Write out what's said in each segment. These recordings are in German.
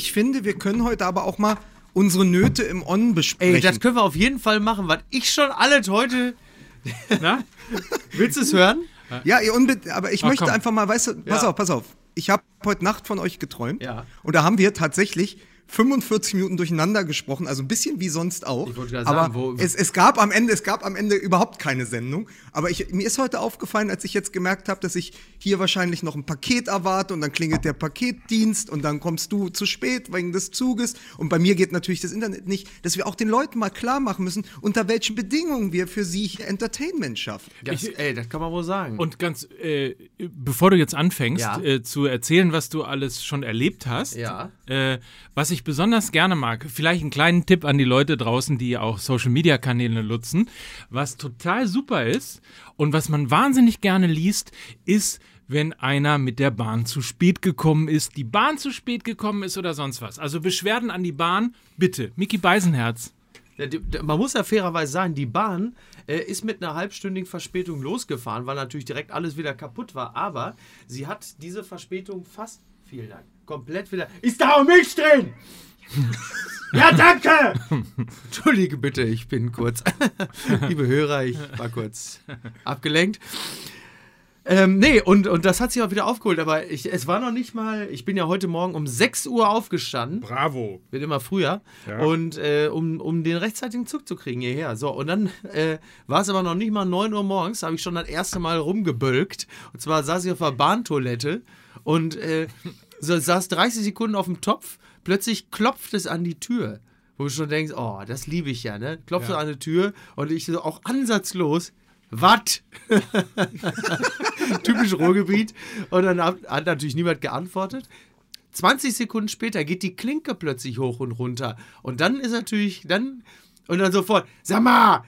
ich finde, wir können heute aber auch mal unsere Nöte im On besprechen. Ey, das können wir auf jeden Fall machen, was ich schon alles heute. Na? Willst du es hören? Ja, ihr aber ich Ach, möchte komm. einfach mal, weißt du, pass Ja. auf, pass auf. Ich habe heute Nacht von euch geträumt. Ja. Und da haben wir tatsächlich 45 Minuten durcheinander gesprochen, also ein bisschen wie sonst auch. Ich wollte gerade aber sagen, wo- es, es gab am Ende, es gab am Ende überhaupt keine Sendung. Aber ich, mir ist heute aufgefallen, als ich jetzt gemerkt habe, dass ich hier wahrscheinlich noch ein Paket erwarte und dann klingelt der Paketdienst und dann kommst du zu spät wegen des Zuges und bei mir geht natürlich das Internet nicht, dass wir auch den Leuten mal klar machen müssen, unter welchen Bedingungen wir für sie hier Entertainment schaffen. Das, ey, das kann man wohl sagen. Und ganz, äh, bevor du jetzt anfängst Ja. äh, zu erzählen, was du alles schon erlebt hast, Ja. Äh, was ich besonders gerne mag, vielleicht einen kleinen Tipp an die Leute draußen, die auch Social-Media-Kanäle nutzen, was total super ist und was man wahnsinnig gerne liest, ist, wenn einer mit der Bahn zu spät gekommen ist, die Bahn zu spät gekommen ist oder sonst was. Also Beschwerden an die Bahn, bitte. Mickey Beisenherz. Man muss ja fairerweise sagen, die Bahn äh, ist mit einer halbstündigen Verspätung losgefahren, weil natürlich direkt alles wieder kaputt war. Aber sie hat diese Verspätung fast, vielen Dank, komplett wieder. Ist da um mich drin? ja, danke! Entschuldige bitte, ich bin kurz. Liebe Hörer, ich war kurz abgelenkt. Ähm, nee, und, und das hat sich auch wieder aufgeholt, aber ich, es war noch nicht mal, ich bin ja heute Morgen um 6 Uhr aufgestanden Bravo. wird immer früher. Und äh, um, um den rechtzeitigen Zug zu kriegen hierher. So, und dann äh, war es aber noch nicht mal 9 Uhr morgens, habe ich schon das erste Mal rumgebölkt. Und zwar saß ich auf der Bahntoilette und äh, so, saß 30 Sekunden auf dem Topf. Plötzlich klopft es an die Tür. Wo du schon denkst, oh, das liebe ich ja, ne? Klopft so an die Tür und ich so auch ansatzlos. Was? Typisch Ruhrgebiet. Und dann hat, hat natürlich niemand geantwortet. 20 Sekunden später geht die Klinke plötzlich hoch und runter. Und dann ist natürlich, dann, und dann sofort, sag mal,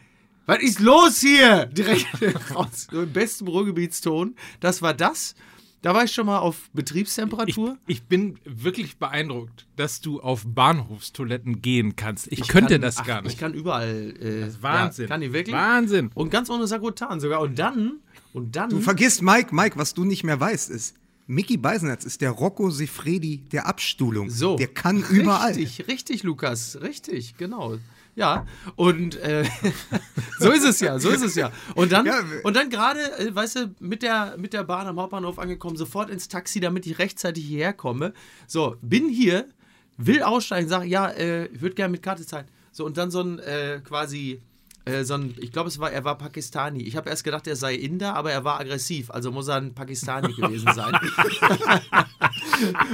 was ist los hier? Direkt raus, so im besten Ruhrgebietston. Das war das. Da war ich schon mal auf Ich, Betriebstemperatur. ich bin wirklich beeindruckt, dass du auf Bahnhofstoiletten gehen kannst. Ich, könnte kann- das ach, gar nicht. Ich kann überall. Äh, Wahnsinn. Ja, kann ich wirklich? Wahnsinn. Und ganz ohne Sagrotan sogar. Und dann, und dann. Du vergisst, Mike, Mike, was du nicht mehr weißt, ist, Mickey Beisenherz ist der Rocco Sefredi der Abstuhlung. So. Der kann überall. Richtig, richtig, Lukas. Richtig, genau. Ja, und äh, so ist es ja, so ist es ja. Und dann, Ja, und dann gerade, äh, weißt du, mit der, mit der Bahn am Hauptbahnhof angekommen, sofort ins Taxi, damit ich rechtzeitig hierher komme. So, bin hier, will aussteigen, sage, ja, äh, ich würde gerne mit Karte zahlen. So, und dann so ein äh, quasi, äh, so ein, ich glaube, es war, er war Pakistani. Ich habe erst gedacht, er sei Inder, aber er war aggressiv, also muss er ein Pakistani gewesen sein.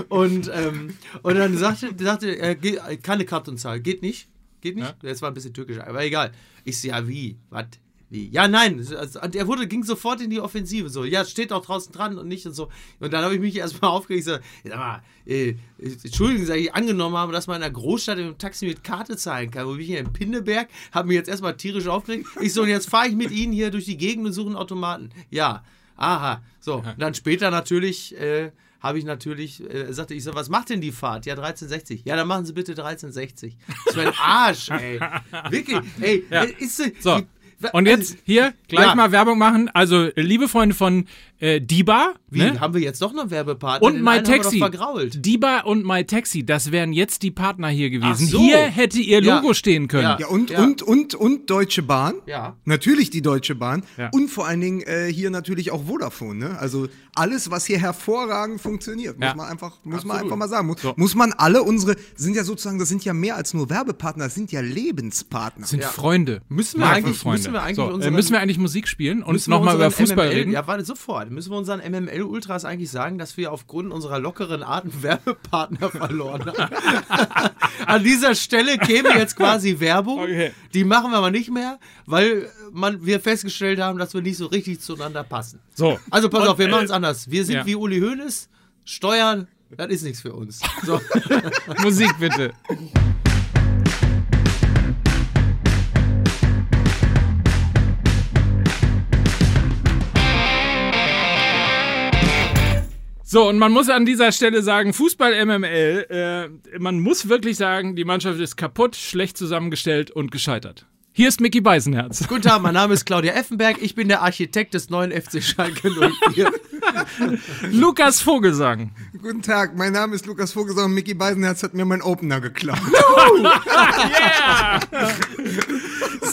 Und, ähm, und dann sagte, sagte er, keine Kartenzahl, geht nicht. Geht nicht? Das war ein bisschen türkisch, aber egal. Ich so, ja, wie? Was? Wie? Ja, nein. Also, und er wurde, ging sofort in die Offensive. So, ja, steht auch draußen dran und nicht und so. Und dann habe ich mich erstmal aufgeregt. So, ja, sag mal, äh, Entschuldigung, dass ich angenommen habe, dass man in einer Großstadt im Taxi mit Karte zahlen kann. Wo bin ich hier in Pinneberg? Habe mich jetzt erstmal tierisch aufgeregt. Ich so, und jetzt fahre ich mit Ihnen hier durch die Gegend und suche einen Automaten. Ja, aha. So, und dann später natürlich. Äh, habe ich natürlich, äh, sagte ich so, was macht denn die Fahrt? Ja, 1360. Ja, dann machen Sie bitte 1360. Das ist mein Arsch, ey. Wirklich, ey, Ja. ist, So. die- Und jetzt hier gleich Ja. mal Werbung machen. Also, liebe Freunde von äh, Diba Wie, ne? haben wir jetzt doch noch Werbepartner? und Den My Taxi. Diba und My Taxi, das wären jetzt die Partner hier gewesen. Ach so. Hier hätte ihr Ja. Logo stehen können. Ja. Ja, und, Ja. und, und, und Deutsche Bahn. Ja. Natürlich die Deutsche Bahn. Ja. Und vor allen Dingen äh, hier natürlich auch Vodafone. Ne? Also alles, was hier hervorragend funktioniert, muss Ja. man einfach, muss man einfach mal sagen. Muss, So. muss man alle unsere, sind ja sozusagen, das sind ja mehr als nur Werbepartner, das sind ja Lebenspartner. Das sind Ja. Freunde. Müssen wir eigentlich- Freunde. müssen wir eigentlich so, äh, unseren- müssen wir eigentlich Musik spielen und nochmal über Fußball MML, reden? Ja, warte, sofort. Müssen wir unseren MML-Ultras eigentlich sagen, dass wir aufgrund unserer lockeren Art einen Werbepartner verloren haben? An dieser Stelle käme jetzt quasi Werbung. Okay. Die machen wir aber nicht mehr, weil man, wir festgestellt haben, dass wir nicht so richtig zueinander passen. So. Also pass Und, auf, wir äh, machen es anders. Wir sind ja. wie Uli Hoeneß, Steuern, das ist nichts für uns. So. Musik bitte. So, und man muss an dieser Stelle sagen, Fußball MML, äh, man muss wirklich sagen, die Mannschaft ist kaputt, schlecht zusammengestellt und gescheitert. Hier ist Mickey Beisenherz. Guten Tag, mein Name ist Claudia Effenberg. Ich bin der Architekt des neuen FC Schalke 04. Lukas Vogelsang. Guten Tag, mein Name ist Lukas Vogelsang und Mickey Beisenherz hat mir meinen Opener geklaut. Yeah!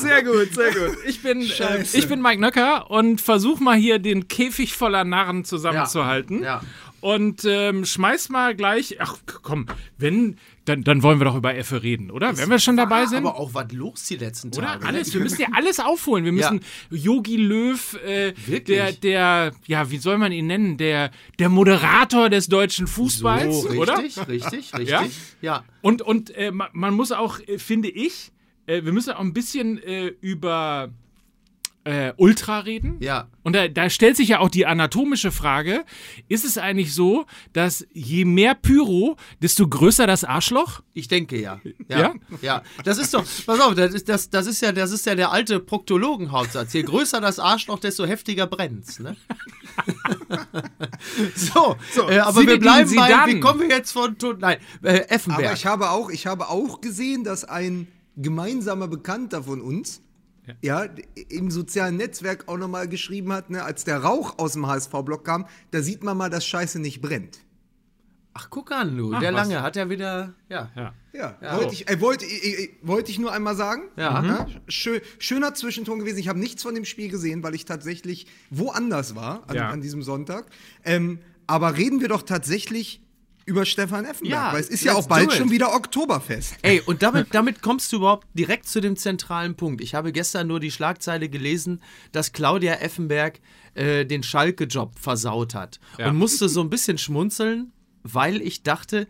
Sehr gut, sehr gut. Ich bin, äh, ich bin Mike Nöcker und versuch mal hier den Käfig voller Narren zusammenzuhalten. Ja. Und ähm, schmeiß mal gleich. Ach komm, wenn, dann, dann wollen wir doch über Effe reden, oder? wenn wir schon dabei sind. Aber auch was los die letzten Oder? Tage. ne? Alles. Wir müssen ja alles aufholen. Wir Ja. müssen Yogi Löw, äh, der, der, ja, wie soll man ihn nennen? Der, der Moderator des deutschen Fußballs, so, oder? richtig, richtig, richtig. Ja? ja. Und, und äh, ma- man muss auch, äh, finde ich, äh, wir müssen auch ein bisschen äh, über äh, Ultra reden. Ja. Und da, da stellt sich ja auch die anatomische Frage: Ist es eigentlich so, dass je mehr Pyro, desto größer das Arschloch? Ich denke ja. Ja? Ja. ja. Das ist doch, pass auf, das ist, das, das ist ja, das ist ja der alte Proktologenhautsatz. Je größer das Arschloch, desto heftiger brennt's, ne? so, äh, aber Sie wir bleiben Sie bei, dann. wie kommen wir jetzt von, Tod- nein, äh, Effenberg. Aber ich habe auch, ich habe auch gesehen, dass ein gemeinsamer Bekannter von uns ja. im sozialen Netzwerk auch nochmal geschrieben hat, ne, als der Rauch aus dem HSV-Block kam, da sieht man mal, dass Scheiße nicht brennt. Ach, guck an, du, Ach, der was. Lange hat ja wieder, ja. Ja. Ja, Ja. wollte, ich, äh, wollte, äh, äh, wollte ich nur einmal sagen. Ja. Schö schöner Zwischenton gewesen. Ich habe nichts von dem Spiel gesehen, weil ich tatsächlich woanders war an, Ja. an diesem Sonntag. Ähm, aber reden wir doch tatsächlich über Stefan Effenberg, Ja, weil es ist ja auch bald schon wieder Oktoberfest. Ey, und damit, damit kommst du überhaupt direkt zu dem zentralen Punkt. Ich habe gestern nur die Schlagzeile gelesen, dass Claudia Effenberg äh, den Schalke-Job versaut hat. Ja. Und musste so ein bisschen schmunzeln, weil ich dachte,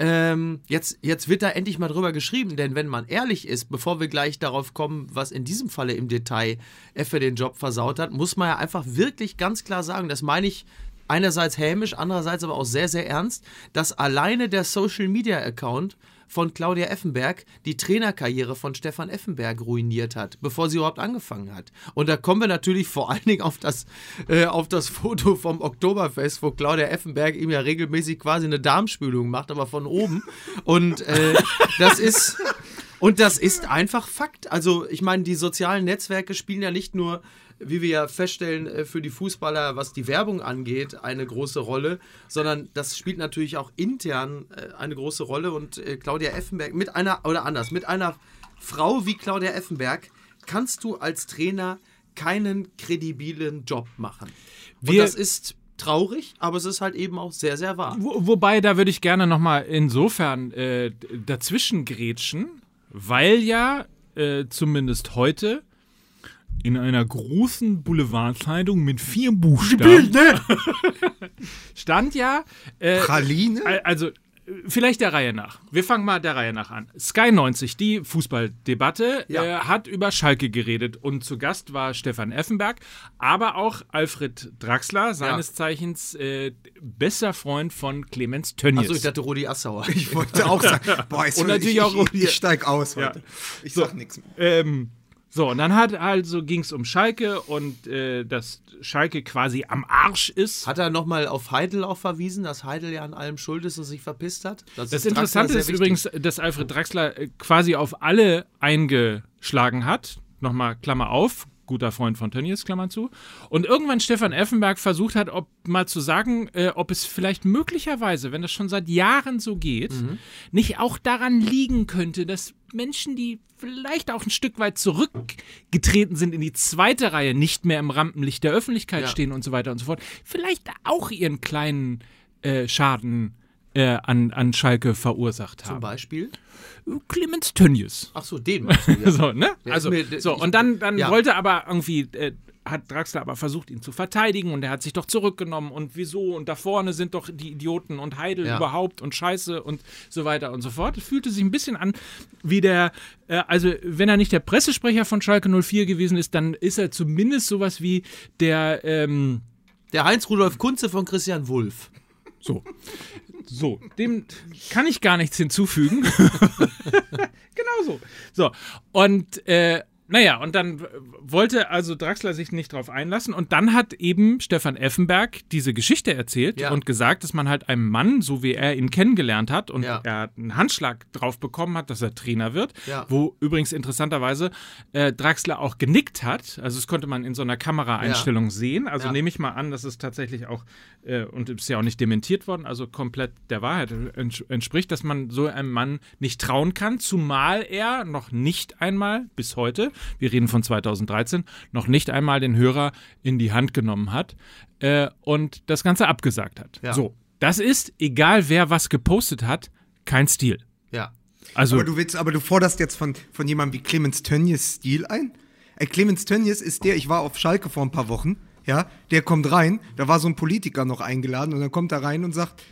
ähm, jetzt, jetzt wird da endlich mal drüber geschrieben, denn wenn man ehrlich ist, bevor wir gleich darauf kommen, was in diesem Falle im Detail Effe den Job versaut hat, muss man ja einfach wirklich ganz klar sagen, das meine ich einerseits hämisch, andererseits aber auch sehr, sehr ernst, dass alleine der Social Media Account von Claudia Effenberg die Trainerkarriere von Stefan Effenberg ruiniert hat, bevor sie überhaupt angefangen hat. Und da kommen wir natürlich vor allen Dingen auf das, äh, auf das Foto vom Oktoberfest, wo Claudia Effenberg ihm ja regelmäßig quasi eine Darmspülung macht, aber von oben. Und äh, das ist. Und das ist einfach Fakt. Also, ich meine, die sozialen Netzwerke spielen ja nicht nur, wie wir ja feststellen, äh, für die Fußballer, was die Werbung angeht, eine große Rolle, sondern das spielt natürlich auch intern äh, eine große Rolle. Und äh, Claudia Effenberg, mit einer, oder anders, mit einer Frau wie Claudia Effenberg kannst du als Trainer keinen kredibilen Job machen. Und Wir- das ist traurig, aber es ist halt eben auch sehr, sehr wahr. Wo, wobei, da würde ich gerne nochmal insofern äh, dazwischen grätschen, weil ja äh, zumindest heute in einer großen Boulevardzeitung mit vier Buchstaben stand ja, äh, Praline? Al- Also, äh, vielleicht der Reihe nach. Wir fangen mal der Reihe nach an. Sky 90, die Fußballdebatte, Ja. äh, hat über Schalke geredet und zu Gast war Stefan Effenberg, aber auch Alfred Draxler, seines Zeichens äh, bester Freund von Clemens Tönnies. Achso, ich dachte Rudi Assauer. Ich wollte auch sagen, boah, ich, Und natürlich ich, auch- ich, ich steig aus heute. Ich sag nichts mehr. Ähm, so, und dann hat also ging es um Schalke und äh, dass Schalke quasi am Arsch ist. Hat er nochmal auf Heidel auch verwiesen, dass Heidel ja an allem schuld ist und sich verpisst hat? Das Draxler Interessante sehr ist übrigens, dass Alfred Draxler äh, quasi auf alle eingeschlagen hat. Nochmal Klammer auf, guter Freund von Tönnies, Klammer zu. Und irgendwann Stefan Effenberg versucht hat, ob mal zu sagen, äh, ob es vielleicht möglicherweise, wenn das schon seit Jahren so geht, Mhm. nicht auch daran liegen könnte, dass Menschen, die vielleicht auch ein Stück weit zurückgetreten sind in die zweite Reihe, nicht mehr im Rampenlicht der Öffentlichkeit Ja. stehen und so weiter und so fort, vielleicht auch ihren kleinen äh, Schaden äh, an, an Schalke verursacht Zum haben. Beispiel? Clemens Tönnies. Achso, den meinst du, ja. So, ne? Also, mir- so, und dann, dann ja. wollte aber irgendwie, äh, hat Draxler aber versucht, ihn zu verteidigen und er hat sich doch zurückgenommen und wieso und da vorne sind doch die Idioten und Heidel Ja. überhaupt und Scheiße und so weiter und so fort. Es fühlte sich ein bisschen an wie der, äh, also wenn er nicht der Pressesprecher von Schalke 04 gewesen ist, dann ist er zumindest sowas wie der, ähm, Der Heinz-Rudolf Kunze von Christian Wulff. So. So, dem kann ich gar nichts hinzufügen. genau so. So, und, äh, Naja, und dann wollte also Draxler sich nicht drauf einlassen. Und dann hat eben Stefan Effenberg diese Geschichte erzählt Ja. und gesagt, dass man halt einem Mann, so wie er ihn kennengelernt hat, und Ja. er einen Handschlag drauf bekommen hat, dass er Trainer wird, Ja. wo übrigens interessanterweise äh, Draxler auch genickt hat. Also das konnte man in so einer Kameraeinstellung sehen. Also nehme ich mal an, dass es tatsächlich auch, äh, und ist ja auch nicht dementiert worden, also komplett der Wahrheit ents entspricht, dass man so einem Mann nicht trauen kann, zumal er noch nicht einmal bis heute, wir reden von 2013, noch nicht einmal den Hörer in die Hand genommen hat äh, und das Ganze abgesagt hat. Ja. So, das ist, egal wer was gepostet hat, kein Stil. Ja. Also, Aber du willst, aber du forderst jetzt von, von jemandem wie Clemens Tönnies Stil ein? Äh, Clemens Tönnies ist der, ich war auf Schalke vor ein paar Wochen, ja, der kommt rein, da war so ein Politiker noch eingeladen und dann kommt er rein und sagt,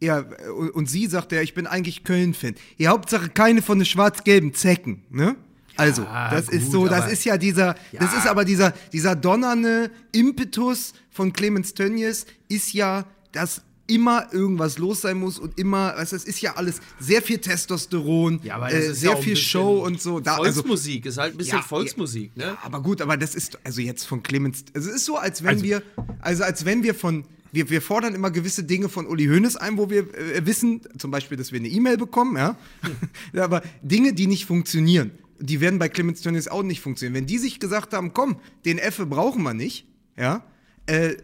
ja, äh, und, sie sagt er, ich bin eigentlich Köln-Fan. Ja, Hauptsache keine von den schwarz-gelben Zecken, ne? Also, das ist gut, so, das ist ja dieser, das ist aber dieser, dieser donnernde Impetus von Clemens Tönnies ist ja, dass immer irgendwas los sein muss und immer, weißt, du, es ist ja alles sehr viel Testosteron, Ja, äh, ist sehr ja viel Show und so. Da, also, Volksmusik ist halt ein bisschen Ja, Volksmusik, ne? ja, aber gut, aber das ist, also jetzt von Clemens, also es ist so, als wenn Also- wir, also als wenn wir von, wir, wir fordern immer gewisse Dinge von Uli Hoeneß ein, wo wir äh, wissen, zum Beispiel, dass wir eine E-Mail bekommen, ja, Ja, aber Dinge, die nicht funktionieren, die werden bei Clemens Tönnies auch nicht funktionieren. Wenn die sich gesagt haben, komm, den Effe brauchen wir nicht, ja, äh,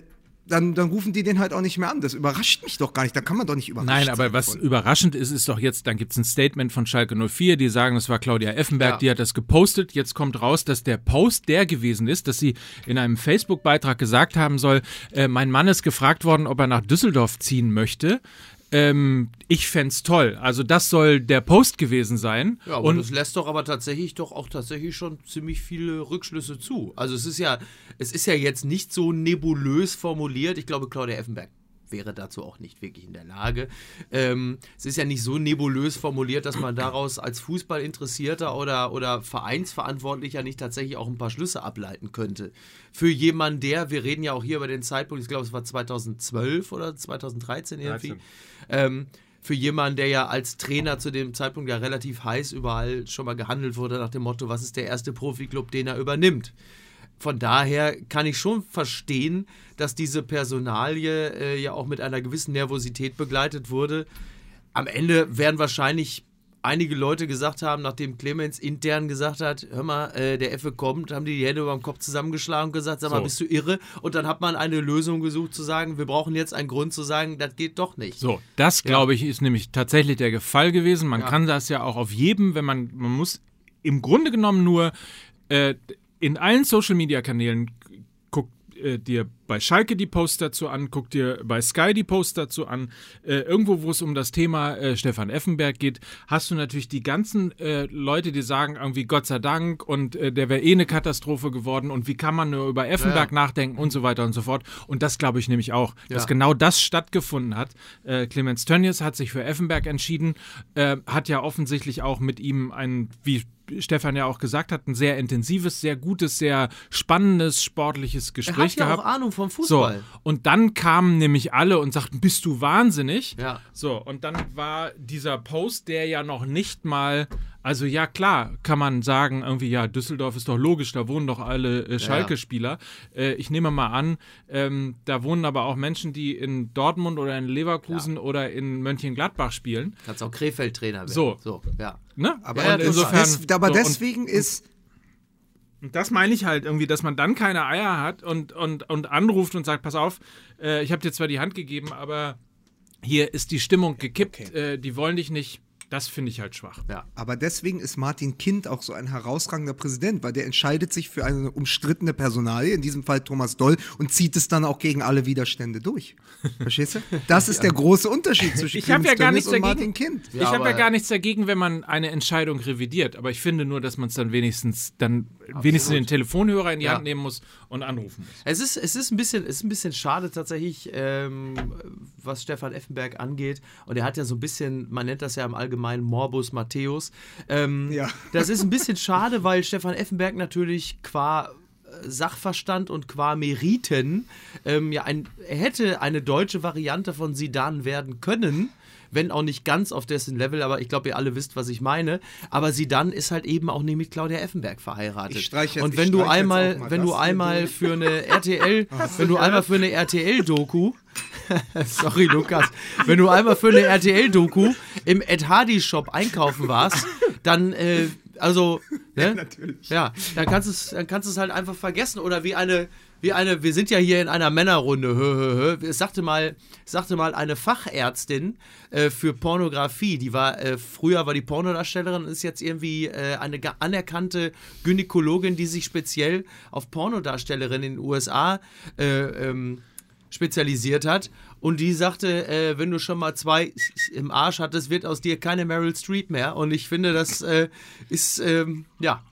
dann, dann rufen die den halt auch nicht mehr an. Das überrascht mich doch gar nicht. Da kann man doch nicht überrascht Nein, sein aber was überraschend ist, ist doch jetzt, dann gibt es ein Statement von Schalke 04, die sagen, das war Claudia Effenberg, Ja. die hat das gepostet. Jetzt kommt raus, dass der Post der gewesen ist, dass sie in einem Facebook-Beitrag gesagt haben soll, äh, mein Mann ist gefragt worden, ob er nach Düsseldorf ziehen möchte. Ähm, ich fänd's toll. Also das soll der Post gewesen sein. Ja, aber und das lässt doch aber tatsächlich doch auch tatsächlich schon ziemlich viele Rückschlüsse zu. Also es ist ja, es ist ja jetzt nicht so nebulös formuliert. Ich glaube, Claudia Effenberg wäre dazu auch nicht wirklich in der Lage. Ähm, es ist ja nicht so nebulös formuliert, dass man daraus als Fußballinteressierter oder, oder Vereinsverantwortlicher nicht tatsächlich auch ein paar Schlüsse ableiten könnte. Für jemanden, der, wir reden ja auch hier über den Zeitpunkt, ich glaube, es war 2012 oder 2013 irgendwie. 13. Ähm, für jemanden, der ja als Trainer zu dem Zeitpunkt ja relativ heiß überall schon mal gehandelt wurde, nach dem Motto, was ist der erste Profiklub, den er übernimmt. Von daher kann ich schon verstehen, dass diese Personalie äh, ja auch mit einer gewissen Nervosität begleitet wurde. Am Ende werden wahrscheinlich einige Leute gesagt haben, nachdem Clemens intern gesagt hat, hör mal, äh, der Effe kommt, haben die die Hände über dem Kopf zusammengeschlagen und gesagt, sag mal, So. bist du irre? Und dann hat man eine Lösung gesucht zu sagen, wir brauchen jetzt einen Grund zu sagen, das geht doch nicht. So, das glaube ich ist nämlich tatsächlich der Fall gewesen. Man Ja. kann das ja auch auf jedem, wenn man, man muss im Grunde genommen nur äh, in allen Social Media Kanälen guck äh, dir bei Schalke die Posts dazu an, guck dir bei Sky die Posts dazu an. Äh, irgendwo, wo es um das Thema äh, Stefan Effenberg geht, hast du natürlich die ganzen äh, Leute, die sagen irgendwie Gott sei Dank und äh, der wäre eh eine Katastrophe geworden und wie kann man nur über Effenberg nachdenken und so weiter und so fort. Und das glaube ich nämlich auch, dass Ja. genau das stattgefunden hat. Äh, Clemens Tönnies hat sich für Effenberg entschieden, äh, hat ja offensichtlich auch mit ihm ein, wie Stefan ja auch gesagt hat, ein sehr intensives, sehr gutes, sehr spannendes, sportliches Er Gespräch hat ja gehabt. auch Ahnung vom So, Fußball. und dann kamen nämlich alle und sagten, bist du wahnsinnig? Ja. So, und dann war dieser Post, der ja noch nicht mal, also ja klar, kann man sagen, irgendwie, ja, Düsseldorf ist doch logisch, da wohnen doch alle äh, Schalke-Spieler. Äh, ich nehme mal an, ähm, da wohnen aber auch Menschen, die in Dortmund oder in Leverkusen oder in Mönchengladbach spielen. Kannst auch Krefeld-Trainer werden. So. so ja. Ne? Aber, Ja, und das- insofern, des, aber so, und- deswegen ist, Und das meine ich halt irgendwie, dass man dann keine Eier hat und, und, und anruft und sagt, pass auf, äh, ich habe dir zwar die Hand gegeben, aber hier ist die Stimmung gekippt, äh, die wollen dich nicht. Das finde ich halt schwach. ja. Aber deswegen ist Martin Kind auch so ein herausragender Präsident, weil der entscheidet sich für eine umstrittene Personalie, in diesem Fall Thomas Doll, und zieht es dann auch gegen alle Widerstände durch. Verstehst du? Das ist der große Unterschied zwischen Ich habe ja gar nichts und dagegen. Martin Kind. ich habe ja gar nichts dagegen, wenn man eine Entscheidung revidiert. Aber ich finde nur, dass man es dann wenigstens dann wenigstens den Telefonhörer in die Ja. Hand nehmen muss und anrufen muss. Es ist, es ist ein bisschen, es ist ein bisschen schade tatsächlich, ähm, was Stefan Effenberg angeht. Und er hat ja so ein bisschen, man nennt das ja im Allgemeinen Morbus Matthäus. Ähm, Ja. Das ist ein bisschen schade, weil Stefan Effenberg natürlich qua äh, Sachverstand und qua Meriten ähm, ja ein, er hätte eine deutsche Variante von Sidan werden können. Wenn auch nicht ganz auf dessen Level, aber ich glaube, ihr alle wisst, was ich meine. Aber sie dann ist halt eben auch nicht mit Claudia Effenberg verheiratet. Ich streich jetzt- Und wenn du einmal, wenn du einmal für eine RTL, wenn du einmal für eine RTL-Doku, sorry Lukas, wenn du einmal für eine RTL-Doku im Ed Hardy Shop einkaufen warst, dann, äh, also, ne? Ja, dann kannst du es, dann kannst du es halt einfach vergessen. Oder wie eine, wie eine, wir sind ja hier in einer Männerrunde. Hö, hö, hö. Es sagte mal, es sagte mal eine Fachärztin äh, für Pornografie, die war, äh, früher war die Pornodarstellerin, ist jetzt irgendwie äh, eine anerkannte Gynäkologin, die sich speziell auf Pornodarstellerinnen in den USA äh, ähm, spezialisiert hat. Und die sagte, äh, wenn du schon mal zwei im Arsch hattest, wird aus dir keine Meryl Streep mehr. Und ich finde, das äh, ist, ähm, ja,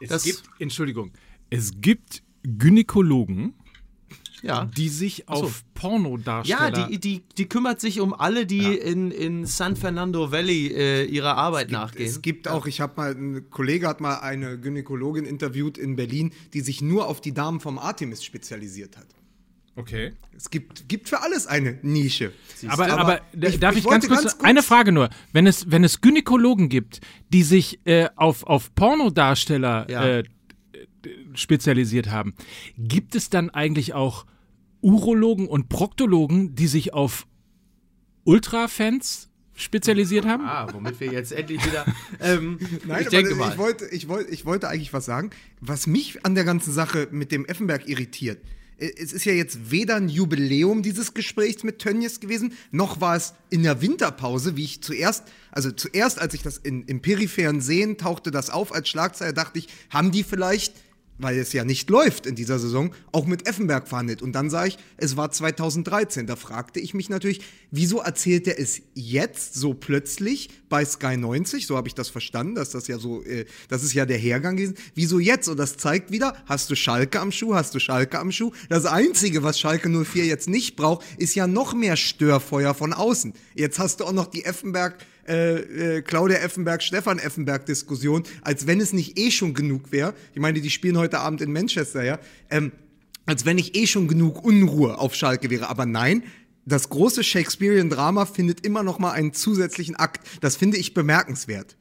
Es Das- gibt, Entschuldigung, es gibt Gynäkologen, ja. die sich so. auf Pornodarsteller... Ja, die, die, die kümmert sich um alle, die in, in San Fernando Valley äh, ihrer Arbeit nachgehen. Es gibt auch, ich habe mal, ein Kollege hat mal eine Gynäkologin interviewt in Berlin, die sich nur auf die Damen vom Artemis spezialisiert hat. Okay. Es gibt, gibt für alles eine Nische. Aber, Aber aber, ich- darf ich ich, ganz, kurz, ganz kurz- eine Frage nur. Wenn es, wenn es Gynäkologen gibt, die sich äh, auf, auf Pornodarsteller Ja. äh, spezialisiert haben, gibt es dann eigentlich auch Urologen und Proktologen, die sich auf Ultrafans spezialisiert haben? ah, womit wir jetzt endlich wieder. Ähm, Nein, ich denke ich mal. wollte, ich, wollte, ich wollte eigentlich was sagen, was mich an der ganzen Sache mit dem Effenberg irritiert. Äh, Es ist ja jetzt weder ein Jubiläum dieses Gesprächs mit Tönnies gewesen, noch war es in der Winterpause, wie ich zuerst, also zuerst, als ich das in, im peripheren Sehen tauchte das auf als Schlagzeile, dachte ich, haben die vielleicht weil es ja nicht läuft in dieser Saison, auch mit Effenberg verhandelt. Und dann sah ich, es war 2013. Da fragte ich mich natürlich, wieso erzählt er es jetzt so plötzlich bei Sky 90? So habe ich das verstanden, dass das ja so, äh, das ist ja der Hergang gewesen. Wieso jetzt? Und das zeigt wieder, hast du Schalke am Schuh, hast du Schalke am Schuh. Das Einzige, was Schalke 04 jetzt nicht braucht, ist ja noch mehr Störfeuer von außen. Jetzt hast du auch noch die Effenberg äh, äh, Claudia Effenberg, Stefan Effenberg Diskussion, als wenn es nicht eh schon genug wäre. Ich meine, die spielen heute Abend in Manchester, ja. Ähm, als wenn nicht eh schon genug Unruhe auf Schalke wäre. Aber nein, das große Shakespearean Drama findet immer noch mal einen zusätzlichen Akt. Das finde ich bemerkenswert.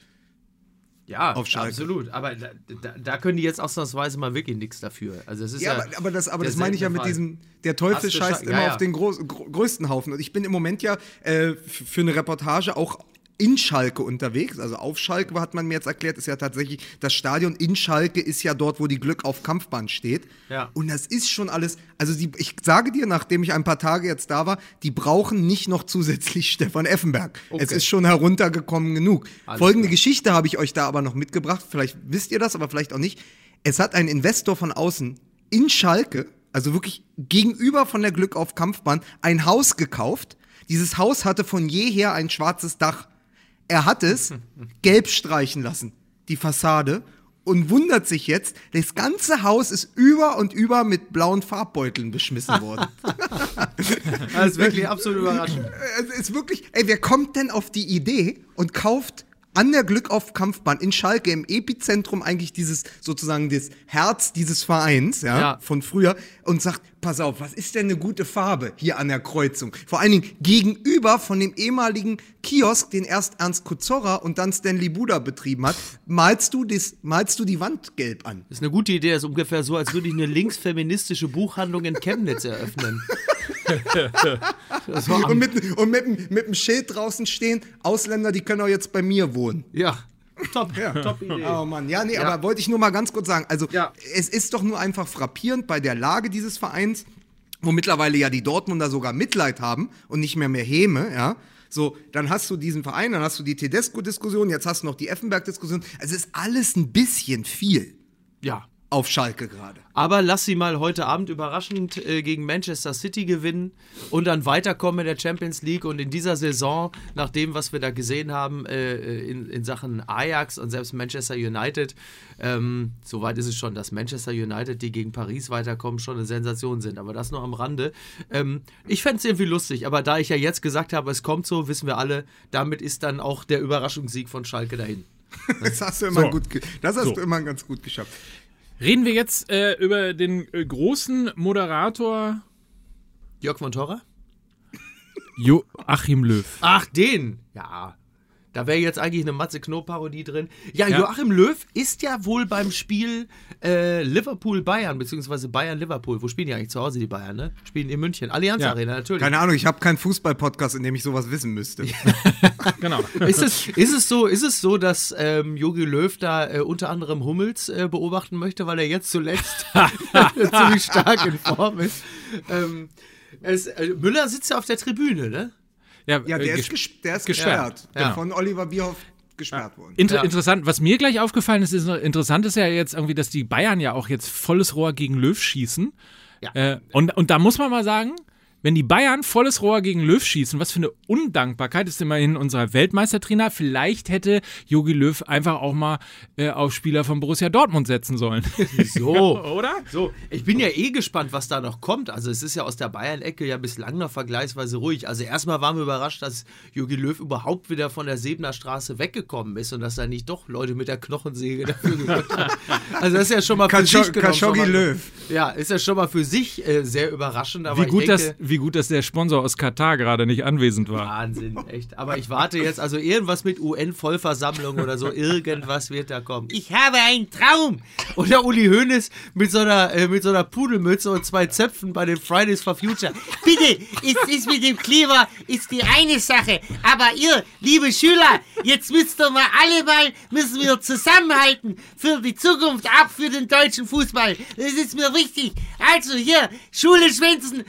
Ja, auf Schalke. absolut. Aber da, da, da können die jetzt ausnahmsweise mal wirklich nichts dafür. Also es ist Ja, ja, aber, aber das, aber das meine ich ja mit Fall. diesem, der Teufel scheißt Scha- immer ja, ja. auf den groß, gro größten Haufen. Und ich bin im Moment ja äh, für eine Reportage auch in Schalke unterwegs. Also auf Schalke hat man mir jetzt erklärt, ist ja tatsächlich, das Stadion in Schalke ist ja dort, wo die Glück auf Kampfbahn steht. Ja. Und das ist schon alles, also die, ich sage dir, nachdem ich ein paar Tage jetzt da war, die brauchen nicht noch zusätzlich Stefan Effenberg. Es ist schon heruntergekommen genug. Alles Folgende klar. Geschichte habe ich euch da aber noch mitgebracht. Vielleicht wisst ihr das, aber vielleicht auch nicht. Es hat ein Investor von außen in Schalke, also wirklich gegenüber von der Glück auf Kampfbahn, ein Haus gekauft. Dieses Haus hatte von jeher ein schwarzes Dach. Er hat es gelb streichen lassen, die Fassade, und wundert sich jetzt, das ganze Haus ist über und über mit blauen Farbbeuteln beschmissen worden. Das ist wirklich absolut überraschend. Es ist wirklich, ey, wer kommt denn auf die Idee und kauft an der Glück auf Kampfbahn in Schalke im Epizentrum eigentlich dieses sozusagen das Herz dieses Vereins, ja, Ja. von früher und sagt, pass auf, was ist denn eine gute Farbe hier an der Kreuzung? Vor allen Dingen gegenüber von dem ehemaligen Kiosk, den erst Ernst Kuzorra und dann Stanley Buda betrieben hat, malst du das, malst du die Wand gelb an. Das ist eine gute Idee. Das ist ungefähr so, als würde ich eine linksfeministische Buchhandlung in Chemnitz eröffnen. Das war Und mit, und mit, dem- mit dem Schild draußen stehen, Ausländer, die können auch jetzt bei mir wohnen. ja, top, top Idee. Oh Mann, ja, nee, Ja. aber wollte ich nur mal ganz kurz sagen. Also, Ja. es ist doch nur einfach frappierend bei der Lage dieses Vereins, wo mittlerweile ja die Dortmunder sogar Mitleid haben und nicht mehr mehr Häme, ja. So, dann hast du diesen Verein, dann hast du die Tedesco-Diskussion, jetzt hast du noch die Effenberg-Diskussion. Also, es ist alles ein bisschen viel Ja. Auf Schalke gerade. Aber lass sie mal heute Abend überraschend äh, gegen Manchester City gewinnen und dann weiterkommen in der Champions League und in dieser Saison, nach dem, was wir da gesehen haben äh, in, in Sachen Ajax und selbst Manchester United, ähm, soweit ist es schon, dass Manchester United, die gegen Paris weiterkommen, schon eine Sensation sind. Aber das nur am Rande. Ähm, ich fände es irgendwie lustig, aber da ich ja jetzt gesagt habe, es kommt so, wissen wir alle, damit ist dann auch der Überraschungssieg von Schalke dahin. Das hast du immer So. gut, das hast So. du immer ganz gut geschafft. Reden wir jetzt äh, über den äh, großen Moderator. Jörg von Torra? Joachim Löw. Ach, den. Ja. Da wäre jetzt eigentlich eine Matze Knob-Parodie drin. Ja, Ja. Joachim Löw ist ja wohl beim Spiel äh, Liverpool-Bayern, beziehungsweise Bayern-Liverpool. Wo spielen die eigentlich zu Hause, die Bayern, ne? Spielen in München. Allianz Ja. Arena, natürlich. Keine Ahnung, ich habe keinen Fußball-Podcast, in dem ich sowas wissen müsste. Genau. Ist es, ist es so, ist es so, dass ähm, Jogi Löw da äh, unter anderem Hummels äh, beobachten möchte, weil er jetzt zuletzt ziemlich stark in Form ist? Ähm, es, äh, Müller sitzt ja auf der Tribüne, ne? Ja, der äh, ist, ges der ist gesperrt. gesperrt. Ja. Von Oliver Bierhoff gesperrt worden. Inter Ja. Interessant, was mir gleich aufgefallen ist, ist interessant ist ja jetzt irgendwie, dass die Bayern ja auch jetzt volles Rohr gegen Löw schießen. Ja. Äh, und, und da muss man mal sagen, wenn die Bayern volles Rohr gegen Löw schießen, was für eine Undankbarkeit ist immerhin unser Weltmeistertrainer. Vielleicht hätte Jogi Löw einfach auch mal äh, auf Spieler von Borussia Dortmund setzen sollen. So. Oder? So, ich bin ja eh gespannt, was da noch kommt. Also es ist ja aus der Bayern-Ecke ja bislang noch vergleichsweise ruhig. Also erstmal waren wir überrascht, dass Jogi Löw überhaupt wieder von der Sebener Straße weggekommen ist und dass da nicht doch Leute mit der Knochensäge dafür gesorgt haben. Also das ist ja schon mal für Kascho- sich genommen Löw. Ja, ist ja schon mal für sich äh, sehr überraschend. Aber Wie gut, ich denke, dass, wie gut, dass der Sponsor aus Katar gerade nicht anwesend war. Wahnsinn, echt. Aber ich warte jetzt, also irgendwas mit UN-Vollversammlung oder so, irgendwas wird da kommen. Ich habe einen Traum! Und der Uli Hoeneß mit so einer, äh, mit so einer Pudelmütze und zwei Zöpfen bei den Fridays for Future. Bitte, ist, ist mit dem Kleber ist die eine Sache. Aber ihr, liebe Schüler, jetzt müsst ihr mal alle mal, müssen wir zusammenhalten für die Zukunft, auch für den deutschen Fußball. Das ist mir wichtig. Also hier, Schule schwänzen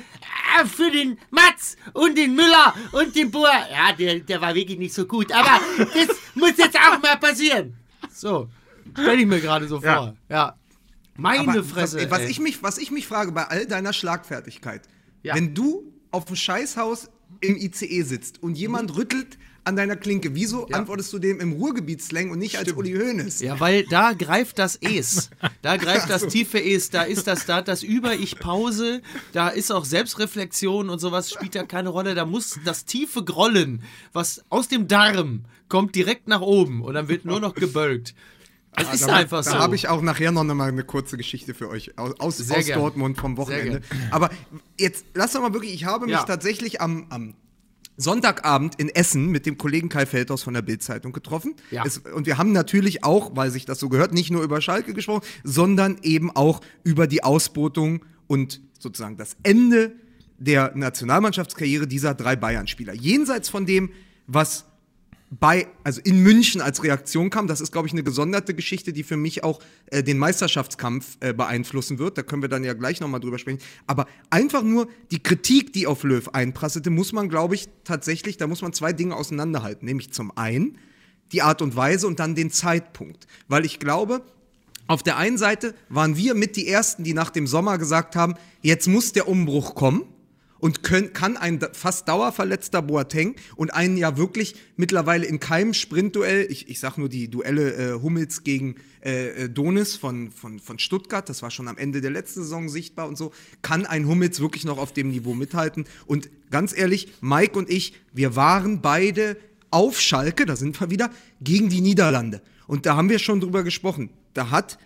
für den Matz und den Müller und den Bohr. Ja, der, der war wirklich nicht so gut. Aber das muss jetzt auch mal passieren. So, stell ich mir gerade so vor. Ja. Meine Aber Fresse. Was, was, ich mich, was ich mich frage bei all deiner Schlagfertigkeit, Ja. wenn du auf dem Scheißhaus im ICE sitzt und jemand rüttelt an deiner Klinke, wieso antwortest du dem im Ruhrgebietsslang und nicht als Uli Hoeneß? Ja, weil da greift das Es. Da greift das tiefe Es. Da ist das, da hat das Über-Ich-Pause. Da ist auch Selbstreflexion und sowas spielt da keine Rolle. Da muss das tiefe Grollen, was aus dem Darm kommt, direkt nach oben und dann wird nur noch gebölkt. Das ist da, einfach da so. habe ich auch nachher noch mal eine kurze Geschichte für euch aus, aus, aus. Dortmund vom Wochenende. Aber jetzt lass doch mal wirklich, ich habe mich Ja. tatsächlich am, am Sonntagabend in Essen mit dem Kollegen Kai Feldhaus von der Bild-Zeitung getroffen. Ja. Es, und wir haben natürlich auch, weil sich das so gehört, nicht nur über Schalke gesprochen, sondern eben auch über die Ausbotung und sozusagen das Ende der Nationalmannschaftskarriere dieser drei Bayern-Spieler. Jenseits von dem, was bei, also in München als Reaktion kam. Das ist, glaube ich, eine gesonderte Geschichte, die für mich auch äh, den Meisterschaftskampf äh, beeinflussen wird. Da können wir dann ja gleich nochmal drüber sprechen. Aber einfach nur die Kritik, die auf Löw einprasselte, muss man, glaube ich, tatsächlich, da muss man zwei Dinge auseinanderhalten. Nämlich zum einen die Art und Weise und dann den Zeitpunkt. Weil ich glaube, auf der einen Seite waren wir mit die Ersten, die nach dem Sommer gesagt haben, jetzt muss der Umbruch kommen. Und können, kann ein fast dauerverletzter Boateng und ein ja wirklich mittlerweile in keinem Sprintduell, ich, ich sag nur die Duelle äh, Hummels gegen äh, äh, Donis von, von, von Stuttgart, das war schon am Ende der letzten Saison sichtbar und so, kann ein Hummels wirklich noch auf dem Niveau mithalten. Und ganz ehrlich, Mike und ich, wir waren beide auf Schalke, da sind wir wieder, gegen die Niederlande. Und da haben wir schon drüber gesprochen. Da hat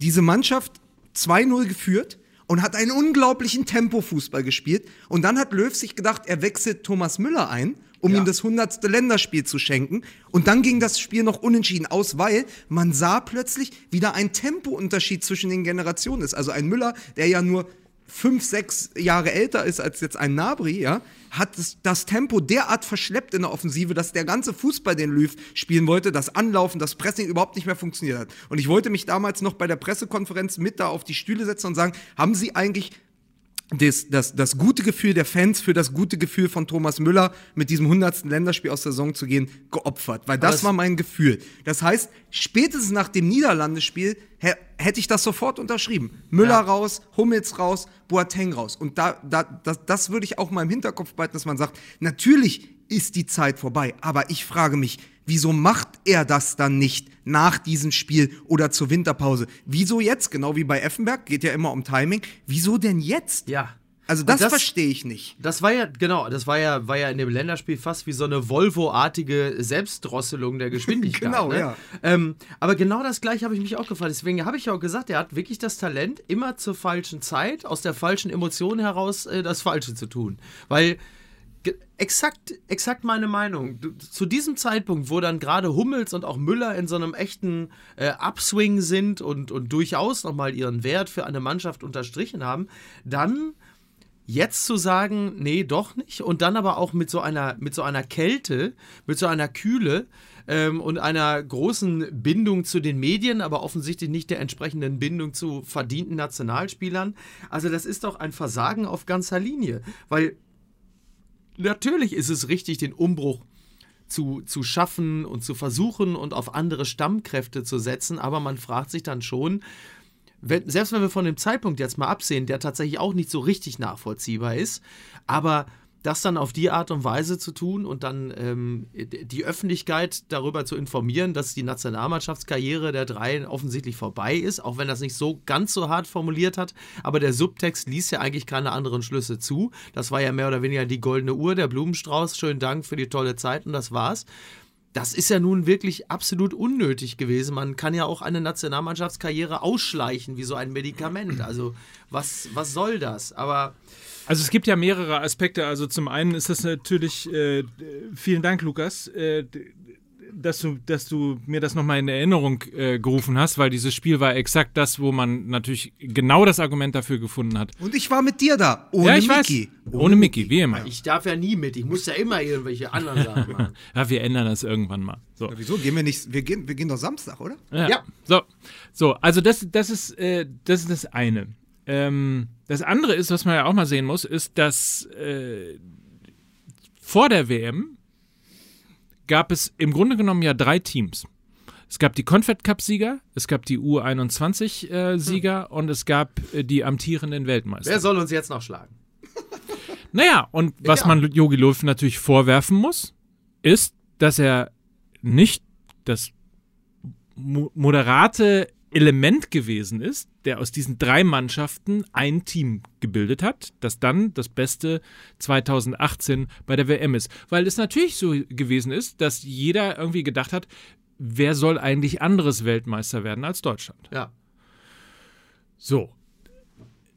diese Mannschaft 2-0 geführt und hat einen unglaublichen Tempo-Fußball gespielt. Und dann hat Löw sich gedacht, er wechselt Thomas Müller ein, um ihm das hundertste Länderspiel zu schenken. Und dann ging das Spiel noch unentschieden aus, weil man sah plötzlich wieder ein Tempounterschied zwischen den Generationen ist. Also ein Müller, der ja nur fünf, sechs Jahre älter ist als jetzt ein Nabri, ja, hat das, Tempo derart verschleppt in der Offensive, dass der ganze Fußball, den Löw spielen wollte, das Anlaufen, das Pressing überhaupt nicht mehr funktioniert hat. Und ich wollte mich damals noch bei der Pressekonferenz mit da auf die Stühle setzen und sagen, haben Sie eigentlich das, das, das gute Gefühl der Fans für das gute Gefühl von Thomas Müller mit diesem 100. Länderspiel aus der Saison zu gehen, geopfert. Weil das das- war mein Gefühl. Das heißt, spätestens nach dem Niederlandespiel hä- hätte ich das sofort unterschrieben. Müller Ja. raus, Hummels raus, Boateng raus. Und da, da, das, das würde ich auch mal im Hinterkopf behalten, dass man sagt, natürlich ist die Zeit vorbei. Aber ich frage mich, wieso macht er das dann nicht nach diesem Spiel oder zur Winterpause? Wieso jetzt? Genau wie bei Effenberg, geht ja immer um Timing. Wieso denn jetzt? Ja. Also das, das- verstehe ich nicht. Das war ja, genau, das war ja, war ja in dem Länderspiel fast wie so eine Volvo-artige Selbstdrosselung der Geschwindigkeit. Genau, ne? ja. Ähm, aber genau das gleiche habe ich mich auch gefragt. Deswegen habe ich ja auch gesagt, er hat wirklich das Talent, immer zur falschen Zeit, aus der falschen Emotion heraus äh, das Falsche zu tun. Weil Exakt, exakt meine Meinung. Zu diesem Zeitpunkt, wo dann gerade Hummels und auch Müller in so einem echten äh, Upswing sind und, und durchaus nochmal ihren Wert für eine Mannschaft unterstrichen haben, dann jetzt zu sagen, nee, doch nicht, und dann aber auch mit so einer, mit so einer Kälte, mit so einer Kühle ähm, und einer großen Bindung zu den Medien, aber offensichtlich nicht der entsprechenden Bindung zu verdienten Nationalspielern. Also das ist doch ein Versagen auf ganzer Linie, weil natürlich ist es richtig, den Umbruch zu, zu schaffen und zu versuchen und auf andere Stammkräfte zu setzen, aber man fragt sich dann schon, wenn, selbst wenn wir von dem Zeitpunkt jetzt mal absehen, der tatsächlich auch nicht so richtig nachvollziehbar ist, aber das dann auf die Art und Weise zu tun und dann ähm, die Öffentlichkeit darüber zu informieren, dass die Nationalmannschaftskarriere der drei offensichtlich vorbei ist, auch wenn das nicht so ganz so hart formuliert hat, aber der Subtext ließ ja eigentlich keine anderen Schlüsse zu. Das war ja mehr oder weniger die goldene Uhr, der Blumenstrauß, schönen Dank für die tolle Zeit und das war's das ist ja nun wirklich absolut unnötig gewesen. Man kann ja auch eine Nationalmannschaftskarriere ausschleichen wie so ein Medikament. Also was, was soll das? Aber Also es gibt ja mehrere Aspekte. Also zum einen ist das natürlich, äh, vielen Dank, Lukas, äh, dass du, dass du mir das nochmal in Erinnerung äh, gerufen hast, weil dieses Spiel war exakt das, wo man natürlich genau das Argument dafür gefunden hat. Und ich war mit dir da, ohne ja, ich Mickey. weiß. Ohne, Mickey, wie immer. ich darf ja nie mit. Ich muss ja immer irgendwelche anderen Sachen machen. Ja, wir ändern das irgendwann mal. So. Wieso gehen wir nicht? Wir gehen, wir gehen doch Samstag, oder? Ja. Ja. So, so also das, das, ist, äh, das ist das eine. Ähm, das andere ist, was man ja auch mal sehen muss, ist, dass äh, vor der WM gab es im Grunde genommen ja drei Teams. Es gab die Confed Cup-Sieger, es gab die U21-Sieger und es gab äh, die amtierenden Weltmeister. Wer soll uns jetzt noch schlagen? Naja, und was Ja. man Jogi Löw natürlich vorwerfen muss, ist, dass er nicht das mo moderate Element gewesen ist, der aus diesen drei Mannschaften ein Team gebildet hat, das dann das Beste 2018 bei der WM ist. Weil es natürlich so gewesen ist, dass jeder irgendwie gedacht hat, wer soll eigentlich anderes Weltmeister werden als Deutschland? Ja. So,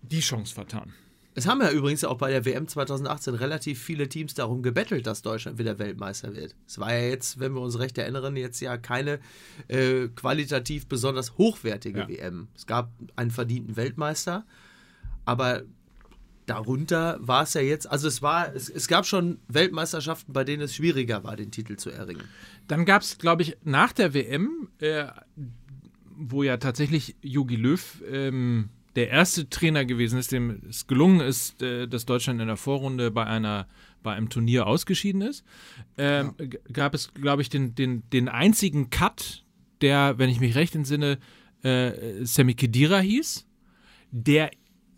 die Chance vertan. Es haben ja übrigens auch bei der WM 2018 relativ viele Teams darum gebettelt, dass Deutschland wieder Weltmeister wird. Es war ja jetzt, wenn wir uns recht erinnern, jetzt ja keine äh, qualitativ besonders hochwertige Ja. WM. Es gab einen verdienten Weltmeister, aber darunter war es ja jetzt, also es war, es, es gab schon Weltmeisterschaften, bei denen es schwieriger war, den Titel zu erringen. Dann gab es, glaube ich, nach der WM, äh, wo ja tatsächlich Jogi Löw ähm, der erste Trainer gewesen ist, dem es gelungen ist, äh, dass Deutschland in der Vorrunde bei einer bei einem Turnier ausgeschieden ist, ähm, g- gab es, glaube ich, den, den, den einzigen Cut, der, wenn ich mich recht entsinne, äh, Semi Khedira hieß, der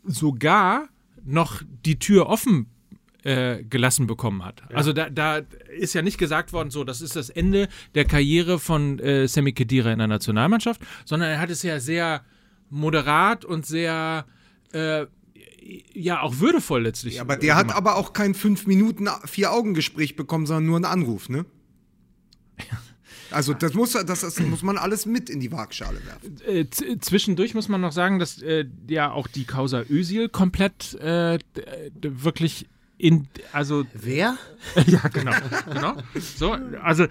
sogar noch die Tür offen äh, gelassen bekommen hat. Also da, da ist ja nicht gesagt worden, so, das ist das Ende der Karriere von äh, Semi Khedira in der Nationalmannschaft, sondern er hat es ja sehr moderat und sehr äh, ja auch würdevoll letztlich. Ja, aber der hat gemacht. aber auch kein fünf Minuten vier Augen Gespräch bekommen, sondern nur einen Anruf, ne? Also das muss, das, das muss man alles mit in die Waagschale werfen. äh, zwischendurch muss man noch sagen, dass äh, ja auch die Causa Özil komplett äh, wirklich in also Wer? ja genau genau so also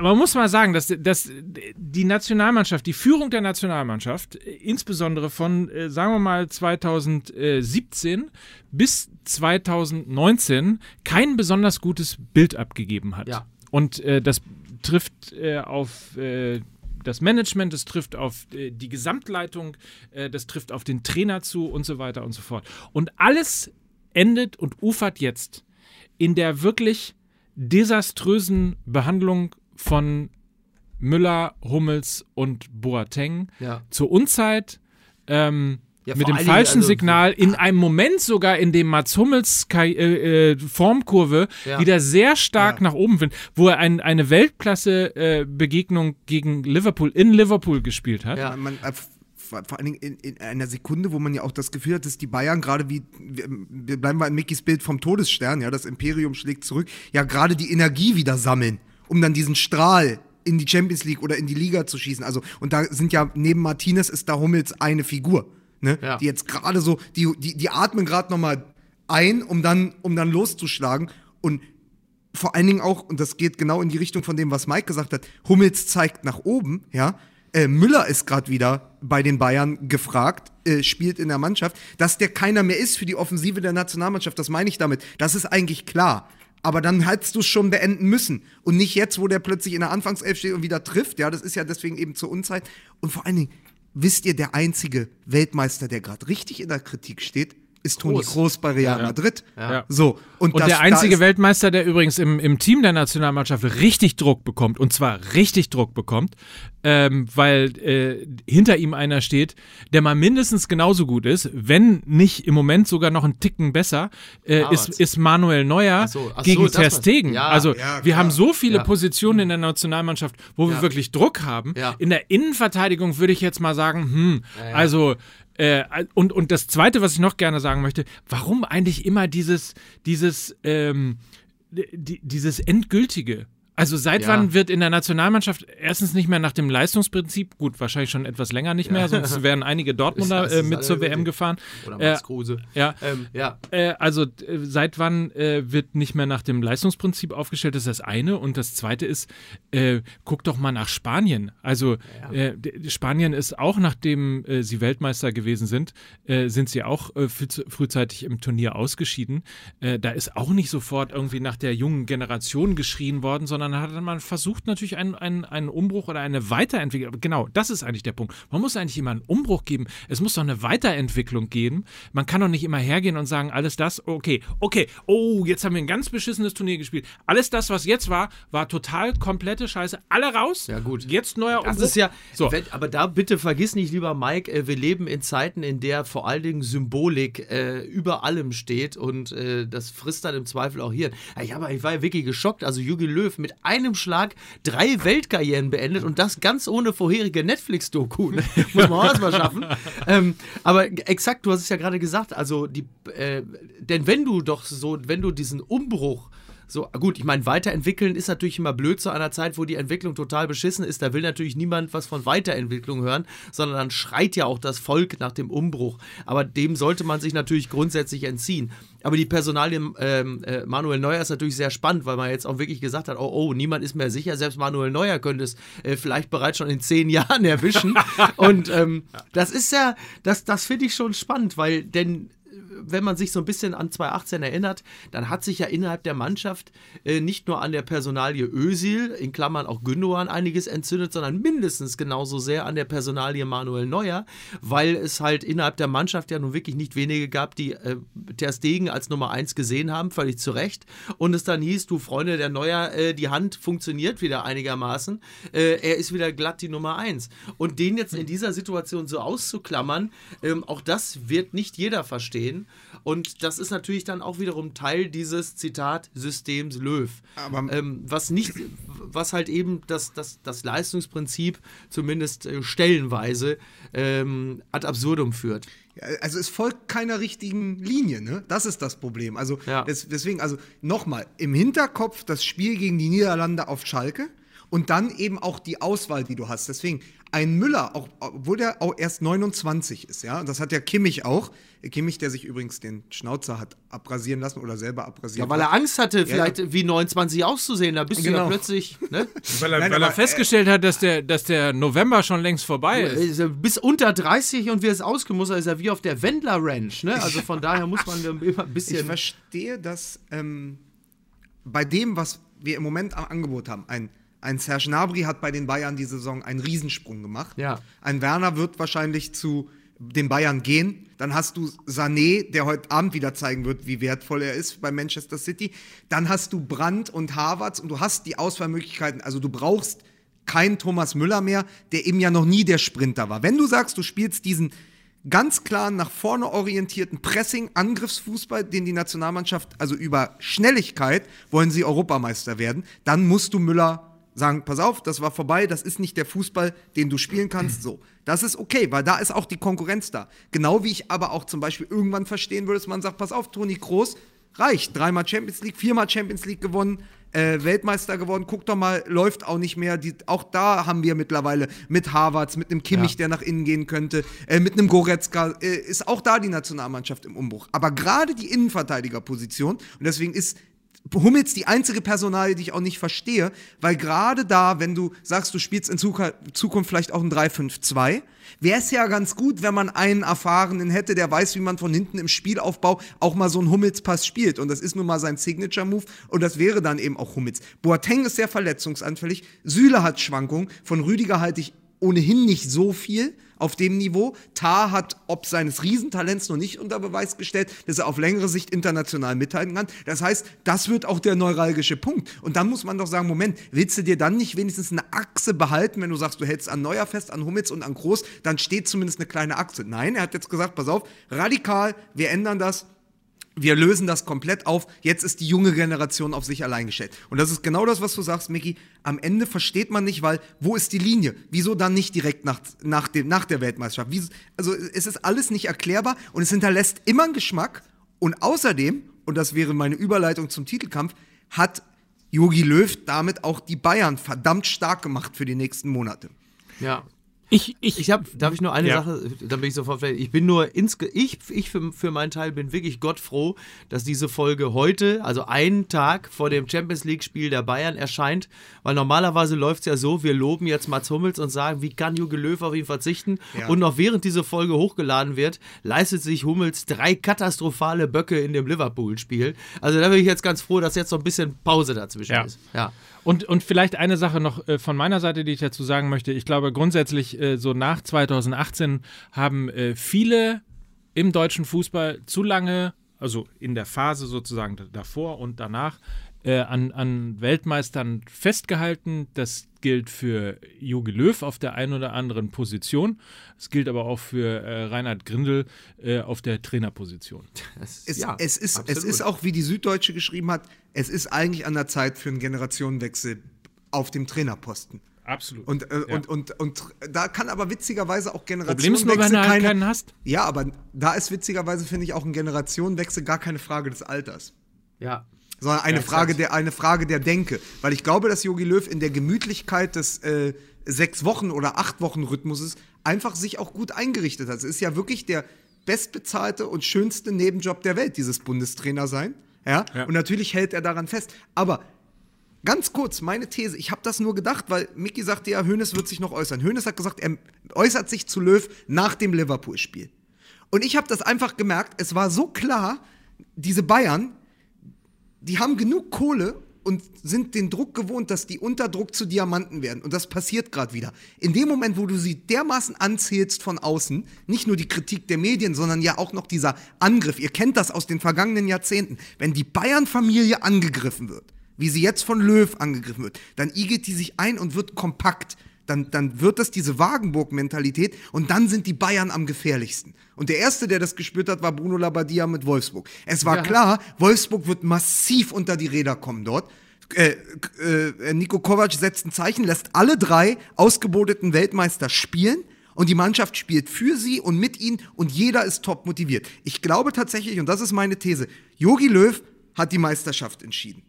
man muss mal sagen, dass, dass die Nationalmannschaft, die Führung der Nationalmannschaft, insbesondere von, äh, sagen wir mal, 2017 bis 2019 kein besonders gutes Bild abgegeben hat. Ja. Und äh, das trifft äh, auf äh, das Management, das trifft auf äh, die Gesamtleitung, äh, das trifft auf den Trainer zu und so weiter und so fort. Und alles endet und ufert jetzt in der wirklich desaströsen Behandlung von Müller, Hummels und Boateng Ja. zur Unzeit. Ähm, Ja, mit dem falschen also- Signal, in einem Moment sogar, in dem Mats Hummels Kai äh, äh, Formkurve Ja. wieder sehr stark nach oben will, wo er ein, eine Weltklasse-Begegnung gegen Liverpool in Liverpool gespielt hat. Ja. Man, äh, vor, allen Dingen in, in einer Sekunde, wo man ja auch das Gefühl hat, dass die Bayern gerade wie, wir, wir bleiben mal in Mickys Bild vom Todesstern, ja, das Imperium schlägt zurück, ja gerade die Energie wieder sammeln, um dann diesen Strahl in die Champions League oder in die Liga zu schießen. Also, und da sind ja, neben Martinez ist da Hummels eine Figur, ne? Ja. Die jetzt gerade so, die, die, die atmen gerade nochmal ein, um dann, um dann loszuschlagen. Und vor allen Dingen auch, und das geht genau in die Richtung von dem, was Mike gesagt hat, Hummels zeigt nach oben, ja. Äh, Müller ist gerade wieder bei den Bayern gefragt, äh, spielt in der Mannschaft, dass der keiner mehr ist für die Offensive der Nationalmannschaft. Das meine ich damit. Das ist eigentlich klar. Aber dann hättest du es schon beenden müssen. Und nicht jetzt, wo der plötzlich in der Anfangself steht und wieder trifft. Ja, das ist ja deswegen eben zur Unzeit. Und vor allen Dingen, wisst ihr, der einzige Weltmeister, der gerade richtig in der Kritik steht, ist Toni. Kroos bei Real Madrid. Ja. So. Und, Und das, der einzige ist- Weltmeister, der übrigens im, im Team der Nationalmannschaft richtig Druck bekommt, und zwar richtig Druck bekommt, ähm, weil äh, hinter ihm einer steht, der mal mindestens genauso gut ist, wenn nicht im Moment sogar noch einen Ticken besser, äh, ist, ist Manuel Neuer Ach so, ach so, gegen Ter. Stegen. Ja. also Ja, wir haben so viele Ja. Positionen in der Nationalmannschaft, wo wir Ja. wirklich Druck haben. Ja. In der Innenverteidigung würde ich jetzt mal sagen, hm, also äh, und, und das Zweite, was ich noch gerne sagen möchte, warum eigentlich immer dieses, dieses, ähm, die, dieses Endgültige? Also seit Ja. wann wird in der Nationalmannschaft erstens nicht mehr nach dem Leistungsprinzip, gut, wahrscheinlich schon etwas länger nicht mehr, sonst wären einige Dortmunder Das äh, ist mit zur WM gefahren. Oder Äh, Max Kruse. ja. Ähm, ja. Äh, also äh, seit wann äh, wird nicht mehr nach dem Leistungsprinzip aufgestellt? Das ist das eine. Und das zweite ist, äh, guck doch mal nach Spanien. Also äh, Spanien ist auch, nachdem äh, sie Weltmeister gewesen sind, äh, sind sie auch äh, früh, frühzeitig im Turnier ausgeschieden. Äh, da ist auch nicht sofort irgendwie nach der jungen Generation geschrien worden, sondern hat man versucht natürlich einen, einen, einen Umbruch oder eine Weiterentwicklung. Genau, das ist eigentlich der Punkt. Man muss eigentlich immer einen Umbruch geben. Es muss doch eine Weiterentwicklung geben. Man kann doch nicht immer hergehen und sagen, alles das, okay, okay, oh, jetzt haben wir ein ganz beschissenes Turnier gespielt. Alles das, was jetzt war, war total komplette Scheiße. Alle raus. Ja, gut. Jetzt neuer Das Umbruch. ist ja, So. wenn, aber da bitte vergiss nicht, lieber Mike, äh, wir leben in Zeiten, in der vor allen Dingen Symbolik äh, über allem steht und äh, das frisst dann im Zweifel auch hier. Ich, hab, ich war ja wirklich geschockt. Also Jürgen Löw mit einem Schlag drei Weltkarrieren beendet und das ganz ohne vorherige Netflix-Doku. Ne? Muss man auch erstmal schaffen. ähm, aber exakt, du hast es ja gerade gesagt. Also die, äh, denn wenn du doch so, wenn du diesen Umbruch so, gut, ich meine, weiterentwickeln ist natürlich immer blöd zu einer Zeit, wo die Entwicklung total beschissen ist. Da will natürlich niemand was von Weiterentwicklung hören, sondern dann schreit ja auch das Volk nach dem Umbruch. Aber dem sollte man sich natürlich grundsätzlich entziehen. Aber die Personalie ähm, äh, Manuel Neuer ist natürlich sehr spannend, weil man jetzt auch wirklich gesagt hat, oh, oh, niemand ist mehr sicher, selbst Manuel Neuer könnte es äh, vielleicht bereits schon in zehn Jahren erwischen. Und ähm, das ist ja, das, das finde ich schon spannend, weil denn wenn man sich so ein bisschen an 2018 erinnert, dann hat sich ja innerhalb der Mannschaft äh, nicht nur an der Personalie Özil, in Klammern auch Gündogan, einiges entzündet, sondern mindestens genauso sehr an der Personalie Manuel Neuer, weil es halt innerhalb der Mannschaft ja nun wirklich nicht wenige gab, die äh, Ter Stegen als Nummer 1 gesehen haben, völlig zu Recht. Und es dann hieß, du Freunde, der Neuer, äh, die Hand funktioniert wieder einigermaßen. Äh, er ist wieder glatt die Nummer 1. Und den jetzt in dieser Situation so auszuklammern, ähm, auch das wird nicht jeder verstehen. Und das ist natürlich dann auch wiederum Teil dieses Zitat Systems Löw. Ähm, was nicht, was halt eben das, das, das Leistungsprinzip zumindest äh, stellenweise ähm, ad absurdum führt. Also es folgt keiner richtigen Linie, ne? Das ist das Problem. Also Ja. des, deswegen, also nochmal, im Hinterkopf das Spiel gegen die Niederlande auf Schalke und dann eben auch die Auswahl, die du hast. Deswegen, ein Müller, auch, obwohl der auch erst 29 ist, ja, und das hat ja Kimmich auch. Kimmich, der sich übrigens den Schnauzer hat abrasieren lassen oder selber abrasieren Ja, weil er Angst hatte, vielleicht ja. wie 29 auszusehen. Da bist du ja Genau. plötzlich, ne? weil er, Nein, weil er äh, festgestellt hat, dass der, dass der November schon längst vorbei ist. Er Bis unter 30 und wie er es ausgemustert ist, er wie auf der Wendler Ranch. Ne? Also von daher muss man immer ein Ich bisschen. verstehe, dass ähm, bei dem, was wir im Moment am Angebot haben, ein, ein Serge Gnabry hat bei den Bayern diese Saison einen Riesensprung gemacht. Ja. Ein Werner wird wahrscheinlich zu den Bayern gehen. Dann hast du Sané, der heute Abend wieder zeigen wird, wie wertvoll er ist bei Manchester City. Dann hast du Brandt und Havertz und du hast die Auswahlmöglichkeiten. Also du brauchst keinen Thomas Müller mehr, der eben ja noch nie der Sprinter war. Wenn du sagst, du spielst diesen ganz klar nach vorne orientierten Pressing, Angriffsfußball, den die Nationalmannschaft, also über Schnelligkeit wollen sie Europameister werden, dann musst du Müller sagen, pass auf, das war vorbei, das ist nicht der Fußball, den du spielen kannst, so. Das ist okay, weil da ist auch die Konkurrenz da. Genau wie ich aber auch zum Beispiel irgendwann verstehen würde, dass man sagt, pass auf, Toni Kroos, reicht. Dreimal Champions League, viermal Champions League gewonnen, äh, Weltmeister geworden. Guck doch mal, läuft auch nicht mehr. Die, auch da haben wir mittlerweile mit Harvards, mit einem Kimmich, Ja. der nach innen gehen könnte, äh, mit einem Goretzka, äh, ist auch da die Nationalmannschaft im Umbruch. Aber gerade die Innenverteidigerposition, und deswegen ist Hummels die einzige Personalie, die ich auch nicht verstehe, weil gerade da, wenn du sagst, du spielst in Zukunft vielleicht auch ein 3-5-2, wäre es ja ganz gut, wenn man einen Erfahrenen hätte, der weiß, wie man von hinten im Spielaufbau auch mal so einen Hummels-Pass spielt. Und das ist nun mal sein Signature-Move und das wäre dann eben auch Hummels. Boateng ist sehr verletzungsanfällig, Süle hat Schwankungen, von Rüdiger halte ich ohnehin nicht so viel auf dem Niveau. Tar hat ob seines Riesentalents noch nicht unter Beweis gestellt, dass er auf längere Sicht international mithalten kann. Das heißt, das wird auch der neuralgische Punkt. Und dann muss man doch sagen, Moment, willst du dir dann nicht wenigstens eine Achse behalten, wenn du sagst, du hältst an Neuer fest, an Hummels und an Groß, dann steht zumindest eine kleine Achse. Nein, er hat jetzt gesagt, pass auf, radikal, wir ändern das, wir lösen das komplett auf. Jetzt ist die junge Generation auf sich allein gestellt. Und das ist genau das, was du sagst, Micky. Am Ende versteht man nicht, weil wo ist die Linie? Wieso dann nicht direkt nach, nach, dem, nach der Weltmeisterschaft? Wie, also es ist alles nicht erklärbar und es hinterlässt immer einen Geschmack. Und außerdem, und das wäre meine Überleitung zum Titelkampf, hat Jogi Löw damit auch die Bayern verdammt stark gemacht für die nächsten Monate. Ja. Ich, ich, Ich habe, darf ich nur eine Ja. Sache, dann bin ich sofort fertig. Ich bin nur insge ich, ich für, für meinen Teil bin wirklich Gott froh, dass diese Folge heute, also einen Tag vor dem Champions League Spiel der Bayern erscheint, weil normalerweise läuft es ja so, wir loben jetzt Mats Hummels und sagen, wie kann Jogi Löw auf ihn verzichten Ja. und noch während diese Folge hochgeladen wird, leistet sich Hummels drei katastrophale Böcke in dem Liverpool Spiel. Also da bin ich jetzt ganz froh, dass jetzt so ein bisschen Pause dazwischen Ja. ist. Ja. Und, und vielleicht eine Sache noch äh, von meiner Seite, die ich dazu sagen möchte. Ich glaube, grundsätzlich, äh, so nach 2018 haben äh, viele im deutschen Fußball zu lange, also in der Phase sozusagen davor und danach, äh, an, an Weltmeistern festgehalten. Das gilt für Jogi Löw auf der einen oder anderen Position. Es gilt aber auch für äh, Reinhard Grindel äh, auf der Trainerposition. Es, ja, es, ist, es ist auch, wie die Süddeutsche geschrieben hat, es ist eigentlich an der Zeit für einen Generationenwechsel auf dem Trainerposten. Absolut. Und, äh, Ja. und, und, und da kann aber witzigerweise auch Problem ist nur, Generationenwechsel wenn du halt keine, keinen hast. Ja, aber da ist witzigerweise, finde ich, auch ein Generationenwechsel gar keine Frage des Alters. Ja. Sondern eine, Ja, Frage, der, eine Frage der Denke. Weil ich glaube, dass Jogi Löw in der Gemütlichkeit des äh, sechs Wochen oder acht Wochen Rhythmuses einfach sich auch gut eingerichtet hat. Es ist ja wirklich der bestbezahlte und schönste Nebenjob der Welt, dieses Bundestrainer sein. Ja? Ja. Und natürlich hält er daran fest. Aber Ganz kurz, meine These. Ich habe das nur gedacht, weil Micky sagte ja, Hoeneß wird sich noch äußern. Hoeneß hat gesagt, er äußert sich zu Löw nach dem Liverpool-Spiel. Und ich habe das einfach gemerkt, es war so klar, diese Bayern, die haben genug Kohle und sind den Druck gewohnt, dass die unter Druck zu Diamanten werden. Und das passiert gerade wieder. In dem Moment, wo du sie dermaßen anzählst von außen, nicht nur die Kritik der Medien, sondern ja auch noch dieser Angriff. Ihr kennt das aus den vergangenen Jahrzehnten. Wenn die Bayern-Familie angegriffen wird, wie sie jetzt von Löw angegriffen wird, dann igelt die sich ein und wird kompakt. Dann, dann wird das diese Wagenburg-Mentalität und dann sind die Bayern am gefährlichsten. Und der Erste, der das gespürt hat, war Bruno Labbadia mit Wolfsburg. Es war Ja. klar, Wolfsburg wird massiv unter die Räder kommen dort. Äh, äh, Nico Kovac setzt ein Zeichen, lässt alle drei ausgeboteten Weltmeister spielen und die Mannschaft spielt für sie und mit ihnen und jeder ist top motiviert. Ich glaube tatsächlich, und das ist meine These, Jogi Löw hat die Meisterschaft entschieden.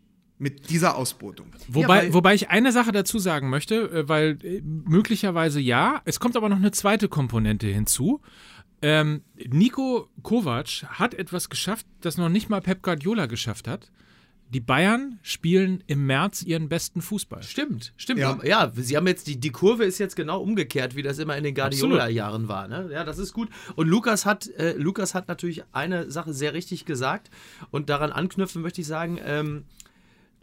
Mit dieser Ausbotung. Wobei, weil- wobei ich eine Sache dazu sagen möchte, äh, weil äh, möglicherweise ja, es kommt aber noch eine zweite Komponente hinzu. Ähm, Nico Kovac hat etwas geschafft, das noch nicht mal Pep Guardiola geschafft hat. Die Bayern spielen im März ihren besten Fußball. Stimmt, stimmt. Ja. Ja, sie haben jetzt, die, die Kurve ist jetzt genau umgekehrt, wie das immer in den Guardiola-Jahren war. Ne? Ja, das ist gut. Und Lukas hat, äh, Lukas hat natürlich eine Sache sehr richtig gesagt. Und daran anknüpfen möchte ich sagen, ähm,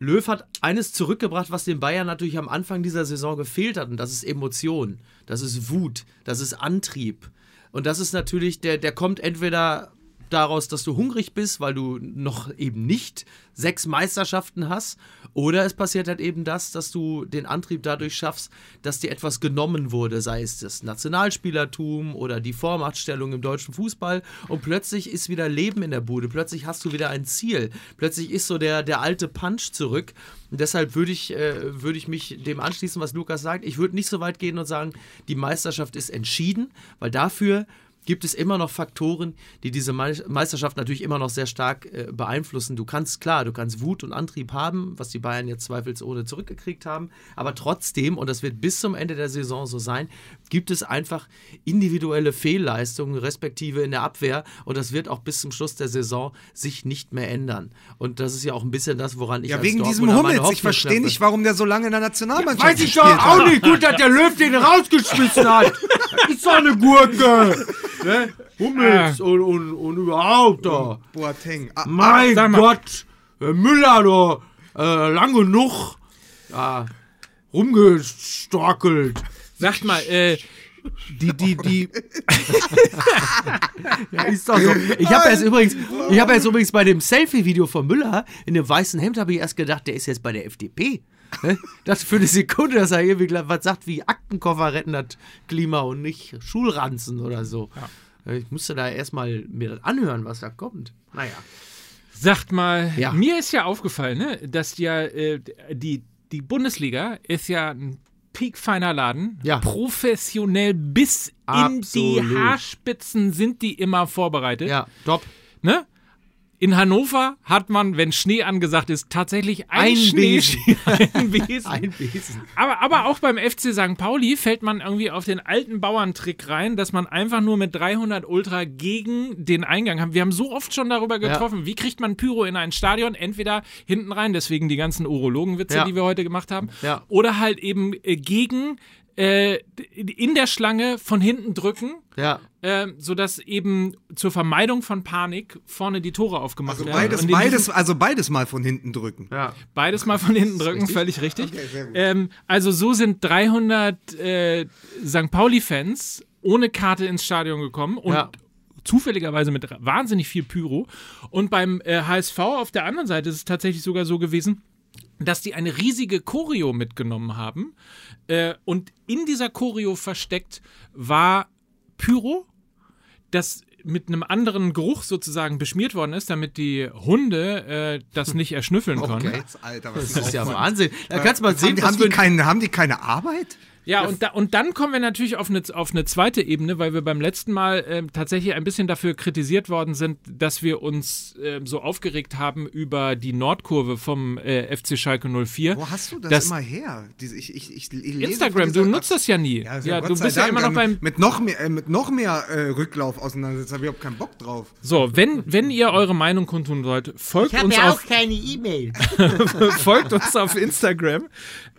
Löw hat eines zurückgebracht, was den Bayern natürlich am Anfang dieser Saison gefehlt hat. Und das ist Emotion, das ist Wut, das ist Antrieb. Und das ist natürlich, der, der kommt entweder daraus, dass du hungrig bist, weil du noch eben nicht sechs Meisterschaften hast, oder es passiert halt eben das, dass du den Antrieb dadurch schaffst, dass dir etwas genommen wurde, sei es das Nationalspielertum oder die Vormachtstellung im deutschen Fußball. Und plötzlich ist wieder Leben in der Bude, plötzlich hast du wieder ein Ziel, plötzlich ist so der, der alte Punch zurück. Und deshalb würde ich, äh, würde ich mich dem anschließen, was Lukas sagt. Ich würde nicht so weit gehen und sagen, die Meisterschaft ist entschieden, weil dafür gibt es immer noch Faktoren, die diese Mei- Meisterschaft natürlich immer noch sehr stark äh, beeinflussen. Du kannst, klar, du kannst Wut und Antrieb haben, was die Bayern jetzt zweifelsohne zurückgekriegt haben, aber trotzdem, und das wird bis zum Ende der Saison so sein, gibt es einfach individuelle Fehlleistungen, respektive in der Abwehr, und das wird auch bis zum Schluss der Saison sich nicht mehr ändern. Und das ist ja auch ein bisschen das, woran ich Ja, wegen diesem Hummels. Ich verstehe nicht, warum der so lange in der Nationalmannschaft Weiß ich doch hat. auch nicht gut, dass der Löw den rausgeschmissen hat. Das ist doch eine Gurke. Ne? Hummels und, und, und überhaupt da. Boateng. Ah, Mein sag mal. Gott, Herr Müller da, äh, lang genug ja, rumgestorkelt. Sagt mal, äh, die, die, die, Ja, ist doch so. Ich habe jetzt übrigens, ich habe jetzt übrigens bei dem Selfie-Video von Müller in dem weißen Hemd habe ich erst gedacht, der ist jetzt bei der FDP. Ne? Das für eine Sekunde, dass er irgendwie was sagt wie Aktenkoffer retten das Klima und nicht Schulranzen oder so. Ich musste da erstmal mir das anhören, was da kommt. Naja. sagt mal, Ja. mir ist ja aufgefallen, ne, dass ja äh, die, die Bundesliga ist ja ein piekfeiner Laden. Ja. Professionell bis in die Absolut. Haarspitzen sind die immer vorbereitet. Ja, top. Ne? In Hannover hat man, wenn Schnee angesagt ist, tatsächlich ein, Ein Schnee, Besen. ein Besen. Ein Wesen. Aber, aber auch beim FC St. Pauli fällt man irgendwie auf den alten Bauerntrick rein, dass man einfach nur mit 300 Ultra gegen den Eingang hat. Wir haben so oft schon darüber getroffen, wie kriegt man Pyro in ein Stadion? Entweder hinten rein, deswegen die ganzen Urologenwitze, Ja. die wir heute gemacht haben, Ja. oder halt eben äh, gegen äh, in der Schlange von hinten drücken. Ja. Äh, sodass eben zur Vermeidung von Panik vorne die Tore aufgemacht Also werden. beides, also beides mal von hinten drücken. Ja. Beides mal von hinten drücken, völlig richtig. Ähm, also so sind 300 äh, St. Pauli-Fans ohne Karte ins Stadion gekommen und Ja. zufälligerweise mit wahnsinnig viel Pyro. Und beim äh, HSV auf der anderen Seite ist es tatsächlich sogar so gewesen, dass die eine riesige Choreo mitgenommen haben. Äh, und in dieser Choreo versteckt war Pyro, das mit einem anderen Geruch sozusagen beschmiert worden ist, damit die Hunde äh, das nicht erschnüffeln können. Krass, Alter, was Das ist ja. Wahnsinn. Da kannst du mal sehen, haben, haben, die ein keine, haben die keine Arbeit? Ja, und, da, und dann kommen wir natürlich auf eine, auf eine zweite Ebene, weil wir beim letzten Mal ähm, tatsächlich ein bisschen dafür kritisiert worden sind, dass wir uns ähm, so aufgeregt haben über die Nordkurve vom äh, FC Schalke 04. Wo hast du das, Das- immer her? Diese, ich, ich, ich, ich lese Instagram, du nutzt das ja nie. Ja, Ja, du bist ja Dank. immer noch beim. Mit noch mehr, äh, mit noch mehr äh, Rücklauf auseinandersetzen, habe ich überhaupt keinen Bock drauf. So, wenn, wenn ihr eure Meinung kundtun wollt, folgt Ich habe uns ja auf auch keine E-Mail. folgt uns auf Instagram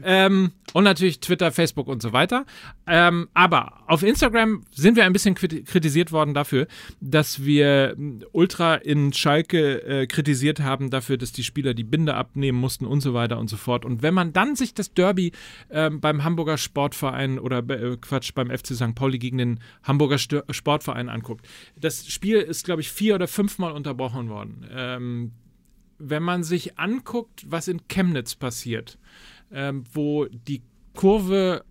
ähm, und natürlich Twitter, Facebook und so weiter. Ähm, aber auf Instagram sind wir ein bisschen kriti- kritisiert worden dafür, dass wir m, Ultra in Schalke äh, kritisiert haben dafür, dass die Spieler die Binde abnehmen mussten und so weiter und so fort. Und wenn man dann sich das Derby ähm, beim Hamburger Sportverein oder äh, Quatsch beim FC St. Pauli gegen den Hamburger Stör Sportverein anguckt, das Spiel ist glaube ich vier oder fünfmal unterbrochen worden. Ähm, wenn man sich anguckt, was in Chemnitz passiert, ähm, wo die Kurve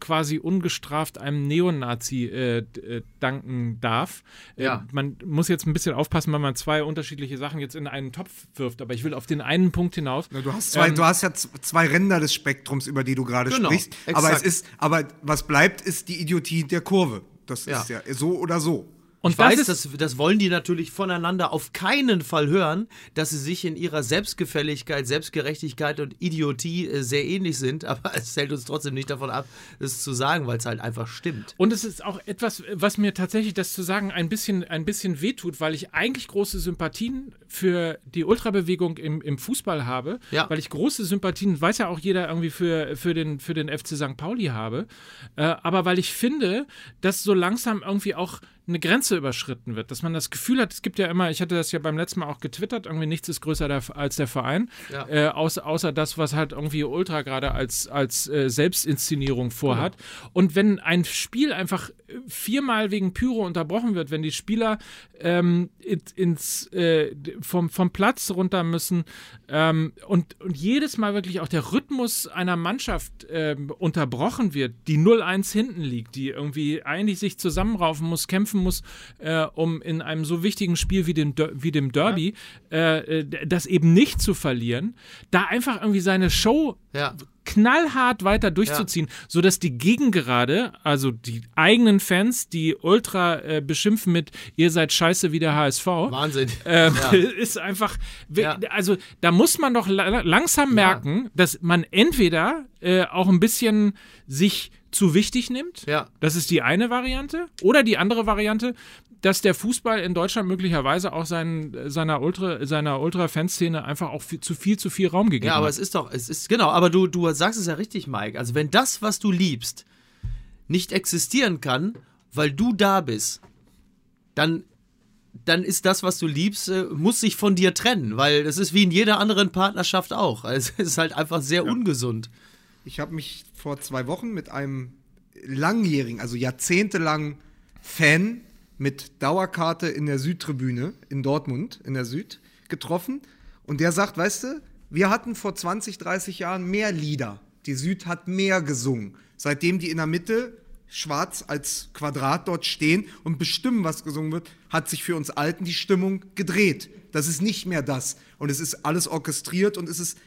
quasi ungestraft einem Neonazi äh, äh, danken darf. Ja. Äh, man muss jetzt ein bisschen aufpassen, wenn man zwei unterschiedliche Sachen jetzt in einen Topf wirft, aber ich will auf den einen Punkt hinaus. Du hast, zwei, Ähm, du hast ja zwei Ränder des Spektrums, über die du gerade Genau, sprichst. Aber es ist, aber was bleibt, ist die Idiotie der Kurve. Das Ja. ist ja so oder so. Und ich weiß, das das, wollen die natürlich voneinander auf keinen Fall hören, dass sie sich in ihrer Selbstgefälligkeit, Selbstgerechtigkeit und Idiotie äh, sehr ähnlich sind, aber es hält uns trotzdem nicht davon ab, es zu sagen, weil es halt einfach stimmt. Und es ist auch etwas, was mir tatsächlich das zu sagen ein bisschen, ein bisschen wehtut, weil ich eigentlich große Sympathien für die Ultrabewegung im, im Fußball habe, Ja. weil ich große Sympathien, weiß ja auch jeder irgendwie für, für, den, für den FC St. Pauli habe, äh, aber weil ich finde, dass so langsam irgendwie auch eine Grenze überschritten wird, dass man das Gefühl hat, es gibt ja immer, ich hatte das ja beim letzten Mal auch getwittert, irgendwie nichts ist größer der, als der Verein, Ja. äh, außer, außer das, was halt irgendwie Ultra gerade als, als äh, Selbstinszenierung vorhat. Und wenn ein Spiel einfach viermal wegen Pyro unterbrochen wird, wenn die Spieler ähm, ins, äh, vom, vom Platz runter müssen ähm, und, und jedes Mal wirklich auch der Rhythmus einer Mannschaft ähm, unterbrochen wird, die 0-1 hinten liegt, die irgendwie eigentlich sich zusammenraufen muss, kämpfen muss, äh, um in einem so wichtigen Spiel wie dem, Der- wie dem Derby äh, äh, das eben nicht zu verlieren, da einfach irgendwie seine Show Ja. knallhart weiter durchzuziehen, sodass die Gegengerade, also die eigenen Fans, die Ultra äh, beschimpfen mit ihr seid scheiße wie der HSV. Wahnsinn. Ähm, Ja. Ist einfach, Ja. also da muss man doch la langsam merken, dass man entweder äh, auch ein bisschen sich zu wichtig nimmt. Ja. Das ist die eine Variante. Oder die andere Variante, dass der Fußball in Deutschland möglicherweise auch seinen, seiner Ultra, seiner Ultra-Fanszene einfach auch viel, zu viel, zu viel Raum gegeben Ja, aber hat. es ist doch, es ist, genau, aber du, du sagst es ja richtig, Mike. Also, wenn das, was du liebst, nicht existieren kann, weil du da bist, dann, dann ist das, was du liebst, äh, muss sich von dir trennen, weil das ist wie in jeder anderen Partnerschaft auch. Also, es ist halt einfach sehr ungesund. Ich habe mich vor zwei Wochen mit einem langjährigen, also jahrzehntelang Fan mit Dauerkarte in der Südtribüne in Dortmund, in der Süd, getroffen. Und der sagt, weißt du, wir hatten vor 20, 30 Jahren mehr Lieder. Die Süd hat mehr gesungen. Seitdem die in der Mitte schwarz als Quadrat dort stehen und bestimmen, was gesungen wird, hat sich für uns Alten die Stimmung gedreht. Das ist nicht mehr das. Und es ist alles orchestriert und es ist,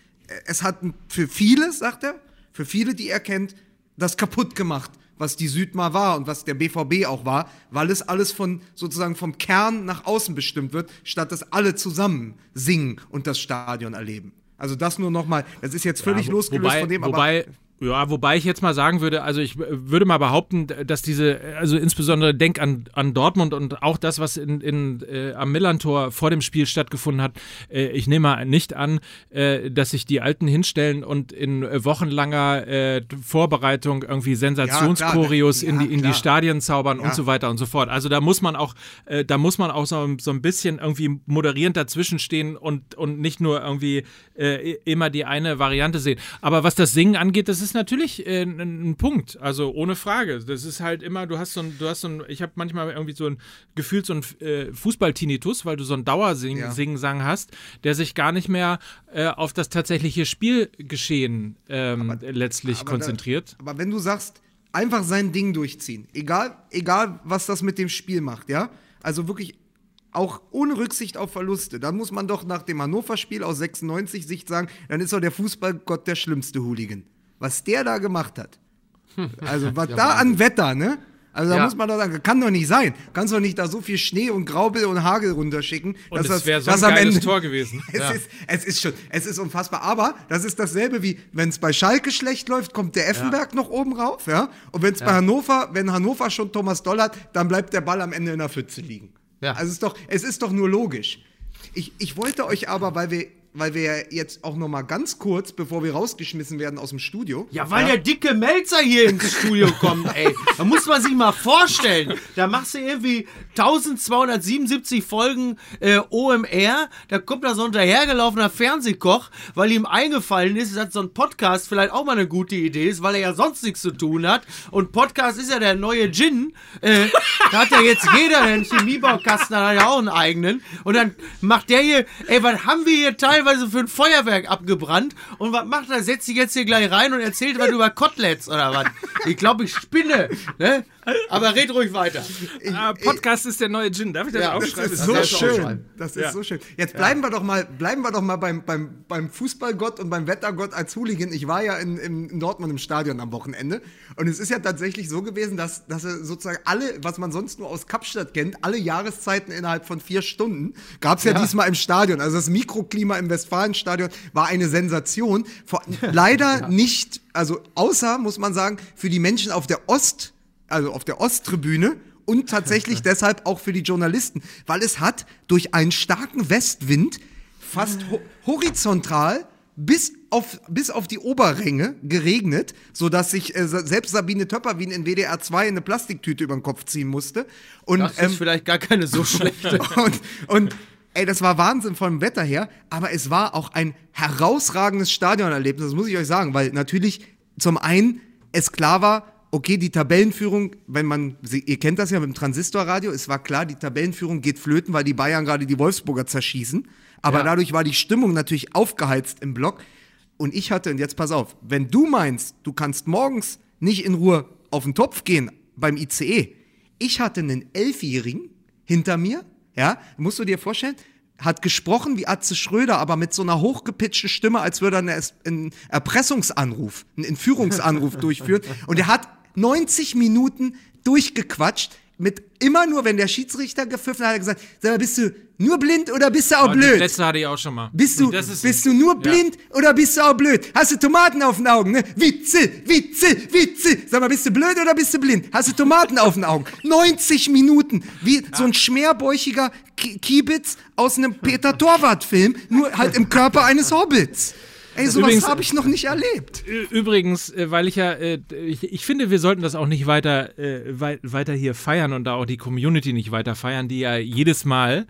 es hat für viele, sagt er, für viele, die er kennt, das kaputt gemacht, was die Süd mal war und was der BVB auch war, weil es alles von sozusagen vom Kern nach außen bestimmt wird, statt dass alle zusammen singen und das Stadion erleben. Also das nur nochmal, das ist jetzt völlig Ja, wo- losgelöst wobei, von dem, wobei, ja, wobei ich jetzt mal sagen würde, also ich würde mal behaupten, dass diese, also insbesondere denk an, an Dortmund und auch das, was in, in, äh, am Millantor vor dem Spiel stattgefunden hat, äh, ich nehme mal nicht an, äh, dass sich die Alten hinstellen und in äh, wochenlanger äh, Vorbereitung irgendwie Sensationschorios Ja, in, die, in die. Stadien zaubern Ja. und so weiter und so fort. Also da muss man auch, äh, da muss man auch so, so ein bisschen irgendwie moderierend dazwischen stehen und, und nicht nur irgendwie immer die eine Variante sehen. Aber was das Singen angeht, das ist natürlich äh, ein, ein Punkt. Also ohne Frage. Das ist halt immer, du hast so ein, du hast so ein, ich habe manchmal irgendwie so ein gefühlt so ein äh, Fußball-Tinnitus, weil du so einen Dauersing Ja. Singsang hast, der sich gar nicht mehr äh, auf das tatsächliche Spielgeschehen ähm, letztlich Aber konzentriert. Da, aber wenn du sagst, einfach sein Ding durchziehen, egal, egal was das mit dem Spiel macht, ja, also wirklich auch ohne Rücksicht auf Verluste, dann muss man doch nach dem Hannover-Spiel aus 96 Sicht sagen, dann ist doch der Fußballgott der schlimmste Hooligan. Was der da gemacht hat. Also was da an Wetter, ne? Also da Ja. muss man doch sagen, kann doch nicht sein. Kannst doch nicht da so viel Schnee und Graubel und Hagel runterschicken. Und dass das- wäre so ein geiles Ende- Tor gewesen. es, Ja. ist, es ist schon, es ist unfassbar. Aber das ist dasselbe wie, wenn es bei Schalke schlecht läuft, kommt der Effenberg noch oben rauf, ja. Und wenn es bei Hannover, wenn Hannover schon Thomas Doll hat, dann bleibt der Ball am Ende in der Pfütze liegen. Ja. Also es ist doch, es ist doch nur logisch. Ich, ich wollte euch aber, weil wir, weil wir ja jetzt auch noch mal ganz kurz, bevor wir rausgeschmissen werden aus dem Studio. Ja, weil der dicke Melzer hier ins Studio kommt, ey. Da muss man sich mal vorstellen. Da machst du irgendwie 1277 Folgen äh, OMR. Da kommt da so ein dahergelaufener Fernsehkoch, weil ihm eingefallen ist, dass so ein Podcast vielleicht auch mal eine gute Idee ist, weil er ja sonst nichts zu tun hat. Und Podcast ist ja der neue Gin. Äh, da hat ja jetzt jeder einen Chemiebaukasten, da hat ja auch einen eigenen. Und dann macht der hier, ey, was haben wir hier teilweise für ein Feuerwerk abgebrannt? Und was macht er? Setzt sich jetzt hier gleich rein und erzählt was über Koteletts oder was? Ich glaube, ich spinne. Ne? Aber red ruhig weiter. Ah, Podcast ist der neue Gin. Darf ich das Ja, Das aufschreiben? ist Das so kannst du schön. Das ist Ja. so schön. Jetzt bleiben wir doch mal, bleiben wir doch mal beim, beim, beim Fußballgott und beim Wettergott als Hooligan. Ich war ja in, in, Dortmund im Stadion am Wochenende und es ist ja tatsächlich so gewesen, dass, dass er sozusagen alle, was man sonst nur aus Kapstadt kennt, alle Jahreszeiten innerhalb von vier Stunden gab es ja, diesmal im Stadion. Also das Mikroklima im Westfalenstadion war eine Sensation. Vor, leider nicht, also außer, muss man sagen, für die Menschen auf der Ost, also auf der Osttribüne und tatsächlich deshalb auch für die Journalisten, weil es hat durch einen starken Westwind fast ho horizontal bis auf, bis auf die Oberränge geregnet, sodass sich äh, selbst Sabine Töpperwien in WDR 2 eine Plastiktüte über den Kopf ziehen musste. Und, Das ist ähm, vielleicht gar keine so schlechte. und, und ey, das war Wahnsinn vom Wetter her, aber es war auch ein herausragendes Stadionerlebnis, das muss ich euch sagen, weil natürlich zum einen es klar war, okay, die Tabellenführung, wenn man, ihr kennt das ja mit dem Transistorradio, es war klar, die Tabellenführung geht flöten, weil die Bayern gerade die Wolfsburger zerschießen, aber Ja. dadurch war die Stimmung natürlich aufgeheizt im Block und ich hatte, und jetzt pass auf, wenn du meinst, du kannst morgens nicht in Ruhe auf den Topf gehen beim ICE, ich hatte einen Elfjährigen hinter mir, ja, musst du dir vorstellen, hat gesprochen wie Atze Schröder, aber mit so einer hochgepitchten Stimme, als würde er einen Erpressungsanruf, einen Entführungsanruf durchführen. Und er hat 90 Minuten durchgequatscht, mit immer nur, wenn der Schiedsrichter gepfiffen hat, hat er gesagt, sag mal, bist du nur blind oder bist du auch Die blöd? letzte hatte ich auch schon mal. Bist du, das bist du nur blind oder bist du auch blöd? Hast du Tomaten auf den Augen, ne? Witze, Witze, Witze. Sag mal, bist du blöd oder bist du blind? Hast du Tomaten auf den Augen? 90 Minuten. Wie so ein schmerbäuchiger Ki- Kiebitz aus einem Peter Torwart-Film, nur halt im Körper eines Hobbits. Ey, sowas habe ich noch nicht erlebt. Übrigens, äh, weil ich ja, äh, ich, ich finde, wir sollten das auch nicht weiter, äh, wei weiter hier feiern und da auch die Community nicht weiter feiern, die ja jedes Mal,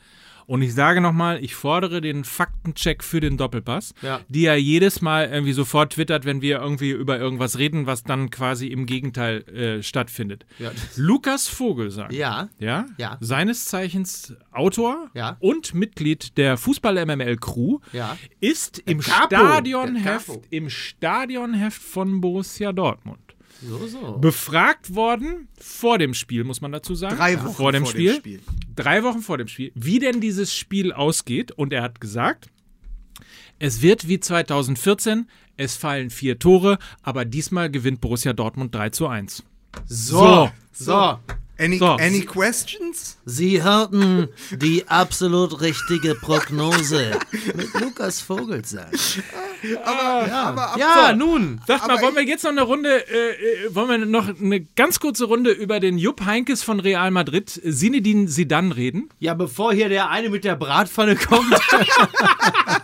und ich sage nochmal, ich fordere den Faktencheck für den Doppelpass, Ja. die ja jedes Mal irgendwie sofort twittert, wenn wir irgendwie über irgendwas reden, was dann quasi im Gegenteil äh, stattfindet. Ja. Lukas Vogelsang. Ja. Ja? Ja. Seines Zeichens Autor und Mitglied der Fußball-MML-Crew ist im. Stadionheft, im Stadionheft von Borussia Dortmund So, so. befragt worden vor dem Spiel, muss man dazu sagen. Drei Wochen vor dem, vor dem Spiel, Spiel. Drei Wochen vor dem Spiel. Wie denn dieses Spiel ausgeht. Und er hat gesagt, es wird wie 2014, es fallen vier Tore, aber diesmal gewinnt Borussia Dortmund 3 zu 1. So. So. Any, So. any questions? Sie hörten die absolut richtige Prognose mit Lukas Vogelsang. Aber Ja, nun. Sagt Aber mal, wollen wir jetzt noch eine Runde, äh, äh, wollen wir noch eine ganz kurze Runde über den Jupp Heinkes von Real Madrid, Sinedin Sidan reden? Ja, bevor hier der eine mit der Bratpfanne kommt.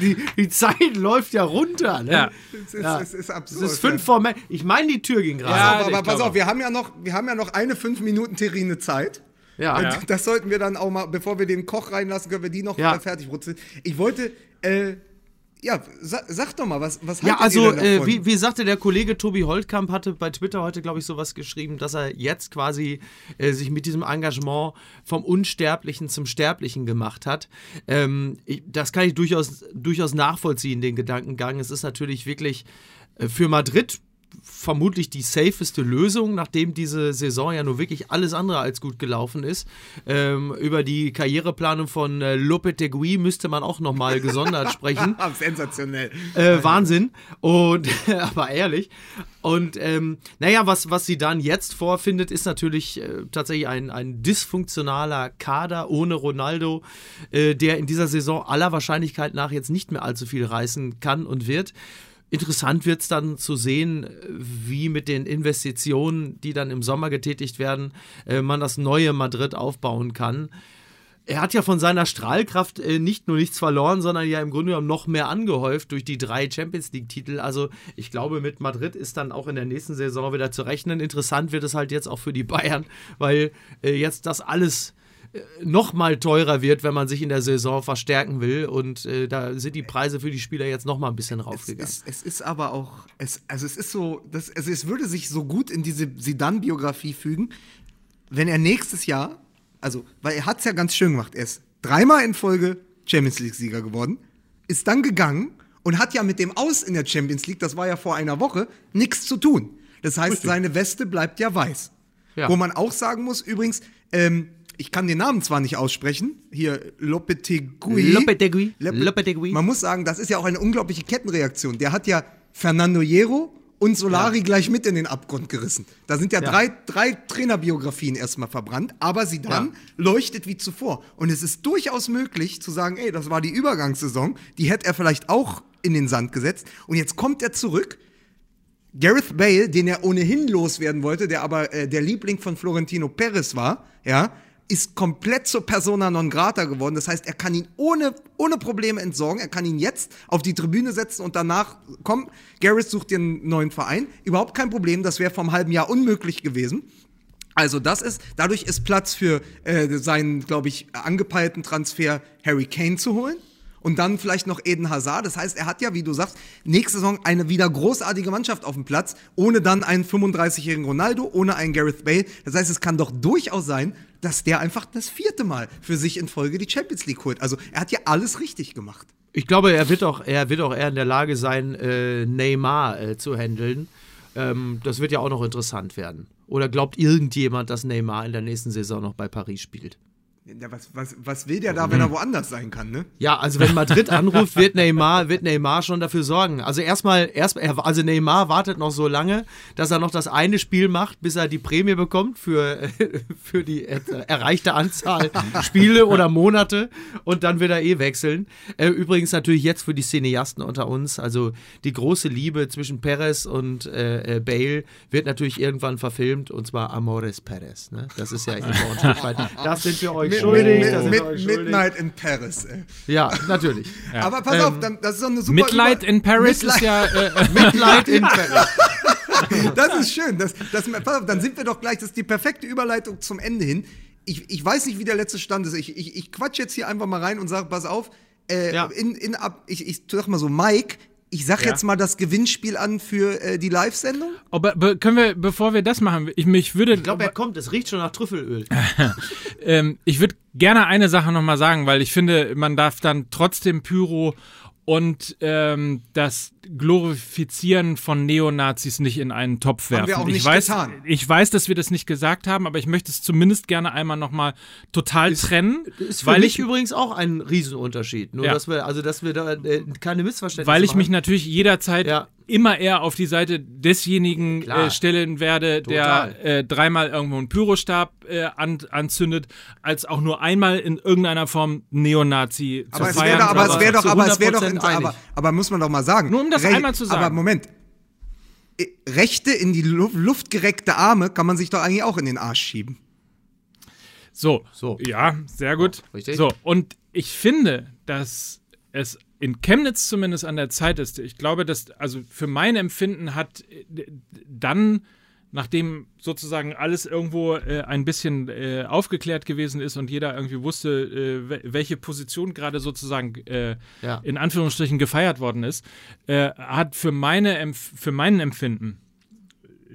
die, die Zeit läuft ja runter. Ne? Ja. es ist, Ja. es ist Es absurd. ist fünf vor Me Ich meine, die Tür ging gerade. Ja, aber, aber pass auf, wir haben ja noch, wir haben ja noch eine fünf Minuten Terrine Zeit. Ja. Und ja. Das sollten wir dann auch mal, bevor wir den Koch reinlassen, können wir die noch Ja. mal fertig brutzeln. Ich wollte, äh, ja, sa sag doch mal, was, was Ja, also, äh, wie, wie sagte der Kollege Tobi Holtkamp, hatte bei Twitter heute, glaube ich, sowas geschrieben, dass er jetzt quasi äh, sich mit diesem Engagement vom Unsterblichen zum Sterblichen gemacht hat. Ähm, ich, das kann ich durchaus, durchaus nachvollziehen, den Gedankengang. Es ist natürlich wirklich äh, für Madrid vermutlich die safeste Lösung, nachdem diese Saison ja nur wirklich alles andere als gut gelaufen ist. Ähm, über die Karriereplanung von äh, Lopetegui müsste man auch nochmal gesondert sprechen. Sensationell. Äh, Wahnsinn. Und aber ehrlich. Und ähm, naja, was, was sie dann jetzt vorfindet, ist natürlich äh, tatsächlich ein, ein dysfunktionaler Kader ohne Ronaldo, äh, der in dieser Saison aller Wahrscheinlichkeit nach jetzt nicht mehr allzu viel reißen kann und wird. Interessant wird es dann zu sehen, wie mit den Investitionen, die dann im Sommer getätigt werden, äh, man das neue Madrid aufbauen kann. Er hat ja von seiner Strahlkraft äh, nicht nur nichts verloren, sondern ja im Grunde genommen noch mehr angehäuft durch die drei Champions League-Titel. Also ich glaube, mit Madrid ist dann auch in der nächsten Saison wieder zu rechnen. Interessant wird es halt jetzt auch für die Bayern, weil äh, jetzt das alles noch mal teurer wird, wenn man sich in der Saison verstärken will. Und äh, da sind die Preise für die Spieler jetzt noch mal ein bisschen Es raufgegangen. ist, es ist aber auch, es, also es ist so, das, also es würde sich so gut in diese Sidan-Biografie fügen, wenn er nächstes Jahr, also, weil er hat es ja ganz schön gemacht, er ist dreimal in Folge Champions League-Sieger geworden, ist dann gegangen und hat ja mit dem Aus in der Champions League, das war ja vor einer Woche, nichts zu tun. Das heißt, seine Weste bleibt ja weiß. Ja. Wo man auch sagen muss, übrigens, ähm, ich kann den Namen zwar nicht aussprechen, hier Lopetegui. Lopetegui. Lope- Lopetegui. Man muss sagen, das ist ja auch eine unglaubliche Kettenreaktion. Der hat ja Fernando Hierro und Solari gleich mit in den Abgrund gerissen. Da sind ja, Ja. drei, drei Trainerbiografien erstmal verbrannt, aber sie dann Ja. leuchtet wie zuvor. Und es ist durchaus möglich zu sagen, ey, das war die Übergangssaison, die hätte er vielleicht auch in den Sand gesetzt. Und jetzt kommt er zurück. Gareth Bale, den er ohnehin loswerden wollte, der aber äh, der Liebling von Florentino Perez war, ja, ist komplett zur Persona non grata geworden. Das heißt, er kann ihn ohne, ohne Probleme entsorgen. Er kann ihn jetzt auf die Tribüne setzen und danach, komm, Gareth sucht dir einen neuen Verein. Überhaupt kein Problem. Das wäre vom halben Jahr unmöglich gewesen. Also das ist, dadurch ist Platz für äh, seinen, glaube ich, angepeilten Transfer Harry Kane zu holen. Und dann vielleicht noch Eden Hazard. Das heißt, er hat ja, wie du sagst, nächste Saison eine wieder großartige Mannschaft auf dem Platz, ohne dann einen 35-jährigen Ronaldo, ohne einen Gareth Bale. Das heißt, es kann doch durchaus sein, dass der einfach das vierte Mal für sich in Folge die Champions League holt. Also er hat ja alles richtig gemacht. Ich glaube, er wird auch, er wird auch eher in der Lage sein, äh, Neymar äh, zu handeln. Ähm, das wird ja auch noch interessant werden. Oder glaubt irgendjemand, dass Neymar in der nächsten Saison noch bei Paris spielt? Ja, was, was, was will der da, wenn er woanders sein kann, ne? Ja, also wenn Madrid anruft, wird Neymar, wird Neymar schon dafür sorgen. Also erstmal, erst, er- also Neymar wartet noch so lange, dass er noch das eine Spiel macht, bis er die Prämie bekommt für, für die er- erreichte Anzahl Spiele oder Monate und dann wird er eh wechseln. Äh, Übrigens natürlich jetzt für die Cineasten unter uns, also die große Liebe zwischen Perez und äh, äh, Bale wird natürlich irgendwann verfilmt und zwar Amores Perez. Ne? Das ist ja immer ein Stück weit. Das sind wir euch schuldig. mit. Midnight in Paris, ey. Ja, natürlich. Aber pass auf, dann, das ist doch eine super Über- in Paris Mitleid- ist ja. Äh, Mitleid in Paris. Das ist schön. Das, das, pass auf, dann sind wir doch gleich, das ist die perfekte Überleitung zum Ende hin. Ich, ich weiß nicht, wie der letzte Stand ist. Ich, ich, ich quatsch jetzt hier einfach mal rein und sage, pass auf, äh, Ja. in, in, ab, ich, ich sag mal so, Mike, ich sag Ja. jetzt mal das Gewinnspiel an für äh, die Live-Sendung. aber be- können wir, bevor wir das machen, ich mich würde. Ich glaube, er kommt. Es riecht schon nach Trüffelöl. ähm, ich würde gerne eine Sache nochmal sagen, weil ich finde, man darf dann trotzdem Pyro und ähm, das Glorifizieren von Neonazis nicht in einen Topf werfen. Haben wir auch ich, nicht weiß, getan. ich weiß, dass wir das nicht gesagt haben, aber ich möchte es zumindest gerne einmal nochmal total trennen, Ist für weil mich ich übrigens auch ein Riesenunterschied. Nur, Ja. dass wir, also, dass wir da äh, keine Missverständnisse weil ich mich machen. natürlich jederzeit Ja. immer eher auf die Seite desjenigen äh, stellen werde, Total. der äh, dreimal irgendwo einen Pyrostab äh, an, anzündet, als auch nur einmal in irgendeiner Form Neonazi zu Aber es feiern. wäre doch, aber es wäre doch, zu aber es wäre doch, 100% in- einig. aber, aber muss man doch mal sagen. Nur um das Re- einmal zu sagen. Aber Moment. Rechte in die Lu Luft gereckte Arme kann man sich doch eigentlich auch in den Arsch schieben. So, So. ja, sehr gut. richtig. So, und ich finde, dass es in Chemnitz zumindest an der Zeit ist. Ich glaube, dass, also für mein Empfinden hat äh, dann, nachdem sozusagen alles irgendwo äh, ein bisschen äh, aufgeklärt gewesen ist und jeder irgendwie wusste, äh, wel- welche Position gerade sozusagen äh, Ja. in Anführungsstrichen gefeiert worden ist, äh, hat für, meine, für meinen Empfinden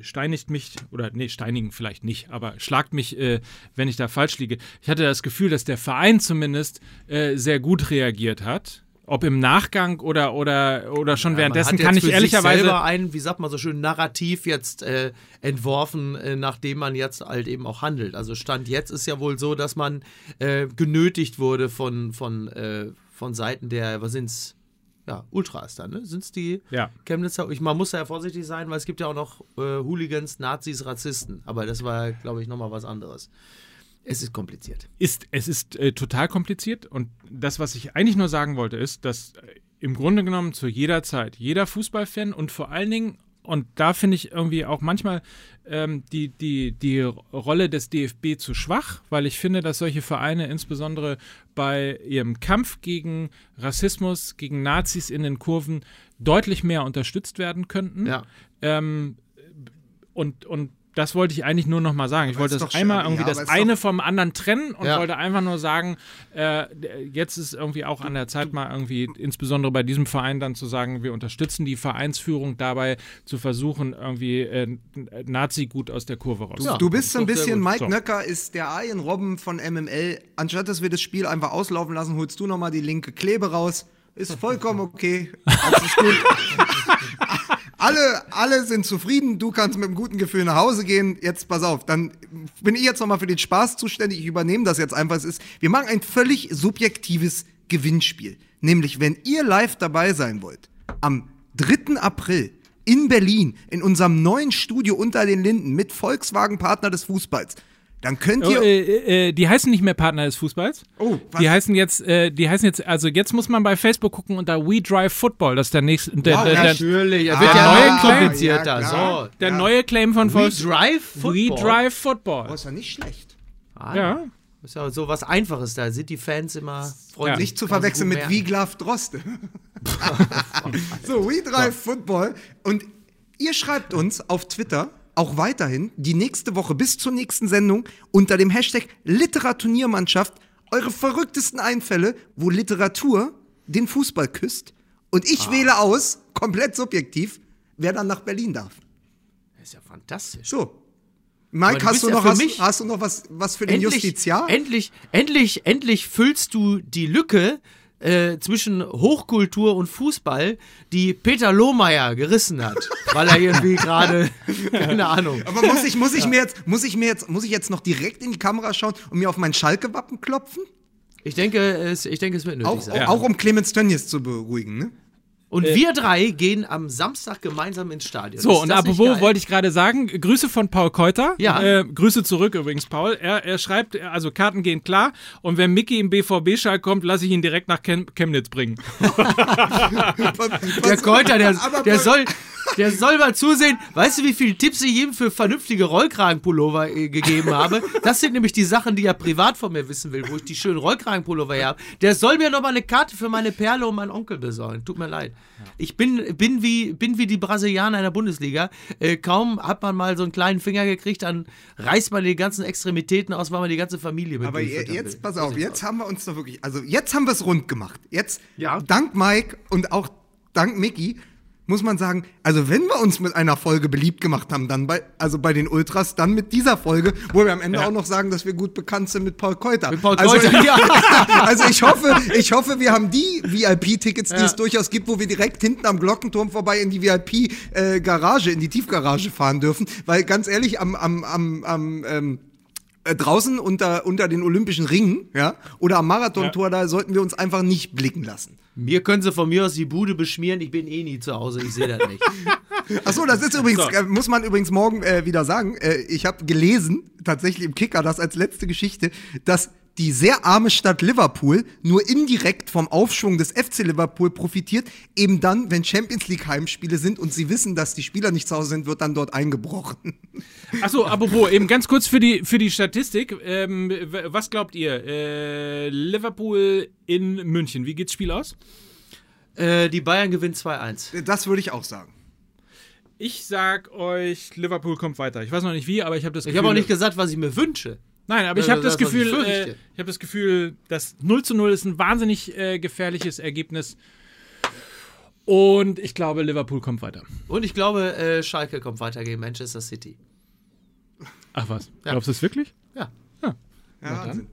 steinigt mich, oder nee, steinigen vielleicht nicht, aber schlagt mich, äh, wenn ich da falsch liege. Ich hatte das Gefühl, dass der Verein zumindest äh, sehr gut reagiert hat. Ob im Nachgang oder, oder, oder schon Ja, währenddessen, kann ich ehrlicherweise. Selber ein, wie sagt man so schön, Narrativ jetzt äh, entworfen, äh, nachdem man jetzt halt eben auch handelt. Also Stand jetzt ist ja wohl so, dass man äh, genötigt wurde von, von, äh, von Seiten der, was sind's? Ja, Ultras dann, ne? Sind's die Ja. Chemnitzer? Ich, man muss da ja vorsichtig sein, weil es gibt ja auch noch äh, Hooligans, Nazis, Rassisten. Aber das war, glaube ich, nochmal was anderes. Es ist kompliziert. ist, es ist äh, total kompliziert und das, was ich eigentlich nur sagen wollte, ist, dass äh, im Grunde genommen zu jeder Zeit jeder Fußballfan und vor allen Dingen, und da finde ich irgendwie auch manchmal ähm, die, die, die Rolle des DFB zu schwach, weil ich finde, dass solche Vereine insbesondere bei ihrem Kampf gegen Rassismus, gegen Nazis in den Kurven deutlich mehr unterstützt werden könnten. Ja. Ähm, und, und das wollte ich eigentlich nur noch mal sagen. Ich wollte ist das einmal irgendwie ja, das ist eine vom anderen trennen und Ja. wollte einfach nur sagen, äh, jetzt ist irgendwie auch an der Zeit mal irgendwie, insbesondere bei diesem Verein dann zu sagen, wir unterstützen die Vereinsführung dabei zu versuchen, irgendwie äh, Nazi gut aus der Kurve raus. Ja. Du bist so ein bisschen. Mike So. Nöcker ist der Arjen Robben von MML. Anstatt dass wir das Spiel einfach auslaufen lassen, holst du nochmal die linke Klebe raus. Ist vollkommen okay. Alles gut. alle, alle sind zufrieden. Du kannst mit einem guten Gefühl nach Hause gehen. Jetzt pass auf, dann bin ich jetzt nochmal für den Spaß zuständig. Ich übernehme das jetzt einfach. Es ist, wir machen ein völlig subjektives Gewinnspiel. Nämlich, wenn ihr live dabei sein wollt, am 3. April in Berlin, in unserem neuen Studio unter den Linden mit Volkswagen Partner des Fußballs, dann könnt Oh, ihr. äh, äh, die heißen nicht mehr Partner des Fußballs. Oh, was? Die heißen jetzt, äh, die heißen jetzt, also jetzt muss man bei Facebook gucken unter We Drive Football. Das ist der nächste, der, Wow, der, der, Natürlich, er Ah, wird ja neue Claim. komplizierter. Ja, so. der Ja. neue Claim von We Volks Drive Football. We Drive Football. Oh, ist ja nicht schlecht. Ah, Ja. Ist ja so was Einfaches, da sind die Fans immer freundlich. Nicht zu verwechseln mit. Wiglaf Droste. so, We Drive Football. Und ihr schreibt uns auf Twitter auch weiterhin die nächste Woche bis zur nächsten Sendung unter dem Hashtag Literaturniermannschaft eure verrücktesten Einfälle, wo Literatur den Fußball küsst. Und ich wähle aus, komplett subjektiv, wer dann nach Berlin darf. Das ist ja fantastisch. So. Mike, hast du, ja noch mich- hast du noch was, was für den Justiziar? endlich, endlich, endlich füllst du die Lücke äh, zwischen Hochkultur und Fußball, die Peter Lohmeier gerissen hat, weil er irgendwie gerade, keine Ahnung. Aber muss ich, muss ich mir jetzt, muss ich mir jetzt, muss ich jetzt noch direkt in die Kamera schauen und mir auf mein Schalke-Wappen klopfen? Ich denke, es, ich denke, es wird nötig Auch, sein. auch um Clemens Tönnies zu beruhigen, ne? Und wir drei gehen am Samstag gemeinsam ins Stadion. So, und apropos wollte ich gerade sagen, Grüße von Paul Keuter. Ja. Äh, Grüße zurück übrigens, Paul. Er, er schreibt, also Karten gehen klar und wenn Mickey im BVB-Schall kommt, lasse ich ihn direkt nach Chem Chemnitz bringen. Der Keuter, der, der, soll, der soll mal zusehen. Weißt du, wie viele Tipps ich ihm für vernünftige Rollkragenpullover äh, gegeben habe? Das sind nämlich die Sachen, die er privat von mir wissen will, wo ich die schönen Rollkragenpullover her habe. Der soll mir noch mal eine Karte für meine Perle und meinen Onkel besorgen. Tut mir leid. Ich bin, bin, wie, bin wie die Brasilianer in der Bundesliga. Äh, kaum hat man mal so einen kleinen Finger gekriegt, dann reißt man die ganzen Extremitäten aus, weil man die ganze Familie mit Aber jetzt, pass auf, jetzt haben wir uns doch wirklich, also jetzt haben wir es rund gemacht. Jetzt, Ja. dank Mike und auch dank Mickey, muss man sagen, also wenn wir uns mit einer Folge beliebt gemacht haben, dann bei, also bei den Ultras, dann mit dieser Folge, wo wir am Ende auch noch sagen, dass wir gut bekannt sind mit Paul Keuter. Mit Paul also, Keuter, ja. also ich hoffe, ich hoffe, wir haben die VIP-Tickets, die es durchaus gibt, wo wir direkt hinten am Glockenturm vorbei in die VIP-Garage, in die Tiefgarage fahren dürfen, weil ganz ehrlich, am, am, am, am ähm, äh, draußen unter, unter den Olympischen Ringen, ja, oder am Marathontor, da sollten wir uns einfach nicht blicken lassen. Mir können sie von mir aus die Bude beschmieren, ich bin eh nie zu Hause, ich sehe das nicht. Achso, das ist übrigens, äh, muss man übrigens morgen äh, wieder sagen, äh, ich habe gelesen, tatsächlich im Kicker, das als letzte Geschichte, dass die sehr arme Stadt Liverpool nur indirekt vom Aufschwung des FC Liverpool profitiert, eben dann, wenn Champions League Heimspiele sind und sie wissen, dass die Spieler nicht zu Hause sind, wird dann dort eingebrochen. Achso, apropos, eben ganz kurz für die, für die Statistik. Ähm, was glaubt ihr? Äh, Liverpool in München, wie geht's Spiel aus? äh, die Bayern gewinnen 2-1. Das würde ich auch sagen. Ich sag euch, Liverpool kommt weiter. Ich weiß noch nicht wie, aber ich habe das Ich Gefühl. habe auch nicht gesagt, was ich mir wünsche. Nein, aber ich Ja, habe das, das, ich Gefühl, äh, ich habe das Gefühl, das 0 zu 0 ist ein wahnsinnig äh, gefährliches Ergebnis. Und ich glaube, Liverpool kommt weiter. Und ich glaube, äh, Schalke kommt weiter gegen Manchester City. Ach was? Ja. Glaubst du es wirklich? Ja. Ja, Wahnsinn.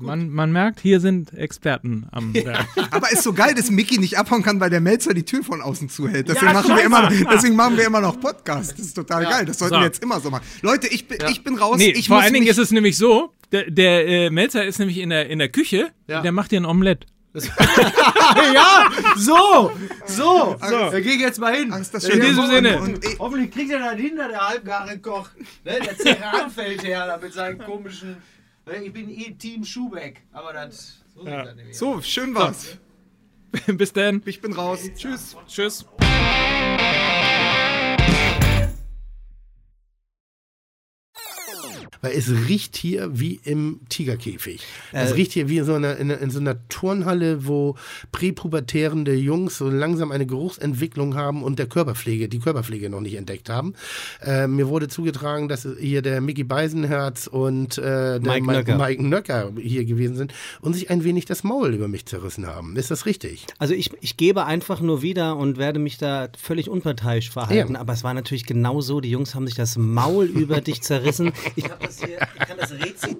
Man, man merkt, hier sind Experten am Werk. Aber ist so geil, dass Mickey nicht abhauen kann, weil der Melzer die Tür von außen zuhält. Deswegen, Ja, machen, wir immer, deswegen machen wir immer noch Podcast. Das ist total geil. Das sollten So. wir jetzt immer so machen. Leute, ich bin, Ja. ich bin raus. Nee, ich vor allen Dingen ist es nämlich so, der, der äh, Melzer ist nämlich in der, in der Küche, Ja. der macht dir ein Omelett. ja, so, so. so. Wir gehen jetzt mal hin. Das In diesem Und- Sinne. Und, und, Hoffentlich kriegt er dann hinter der halbgare Koch. Ne, der Ceran fällt her da mit seinen komischen. Ich bin eh Team Schubeck, aber das. So ja. das nämlich. so, schön war's. Bis dann. Ich bin raus. Tschüss. Tschüss. Weil es riecht hier wie im Tigerkäfig. es riecht hier wie in so einer, in, in so einer Turnhalle, wo präpubertärende Jungs so langsam eine Geruchsentwicklung haben und der Körperpflege, die Körperpflege noch nicht entdeckt haben. Äh, mir wurde zugetragen, dass hier der Mickey Beisenherz und äh, der Mike Mi- Nöcker. Mike Nöcker hier gewesen sind und sich ein wenig das Maul über mich zerrissen haben. Ist das richtig? Also ich, ich gebe einfach nur wieder und werde mich da völlig unparteiisch verhalten. Ja. Aber es war natürlich genau so. Die Jungs haben sich das Maul über dich zerrissen. Ich habe das hier, ich kann das Rätsel.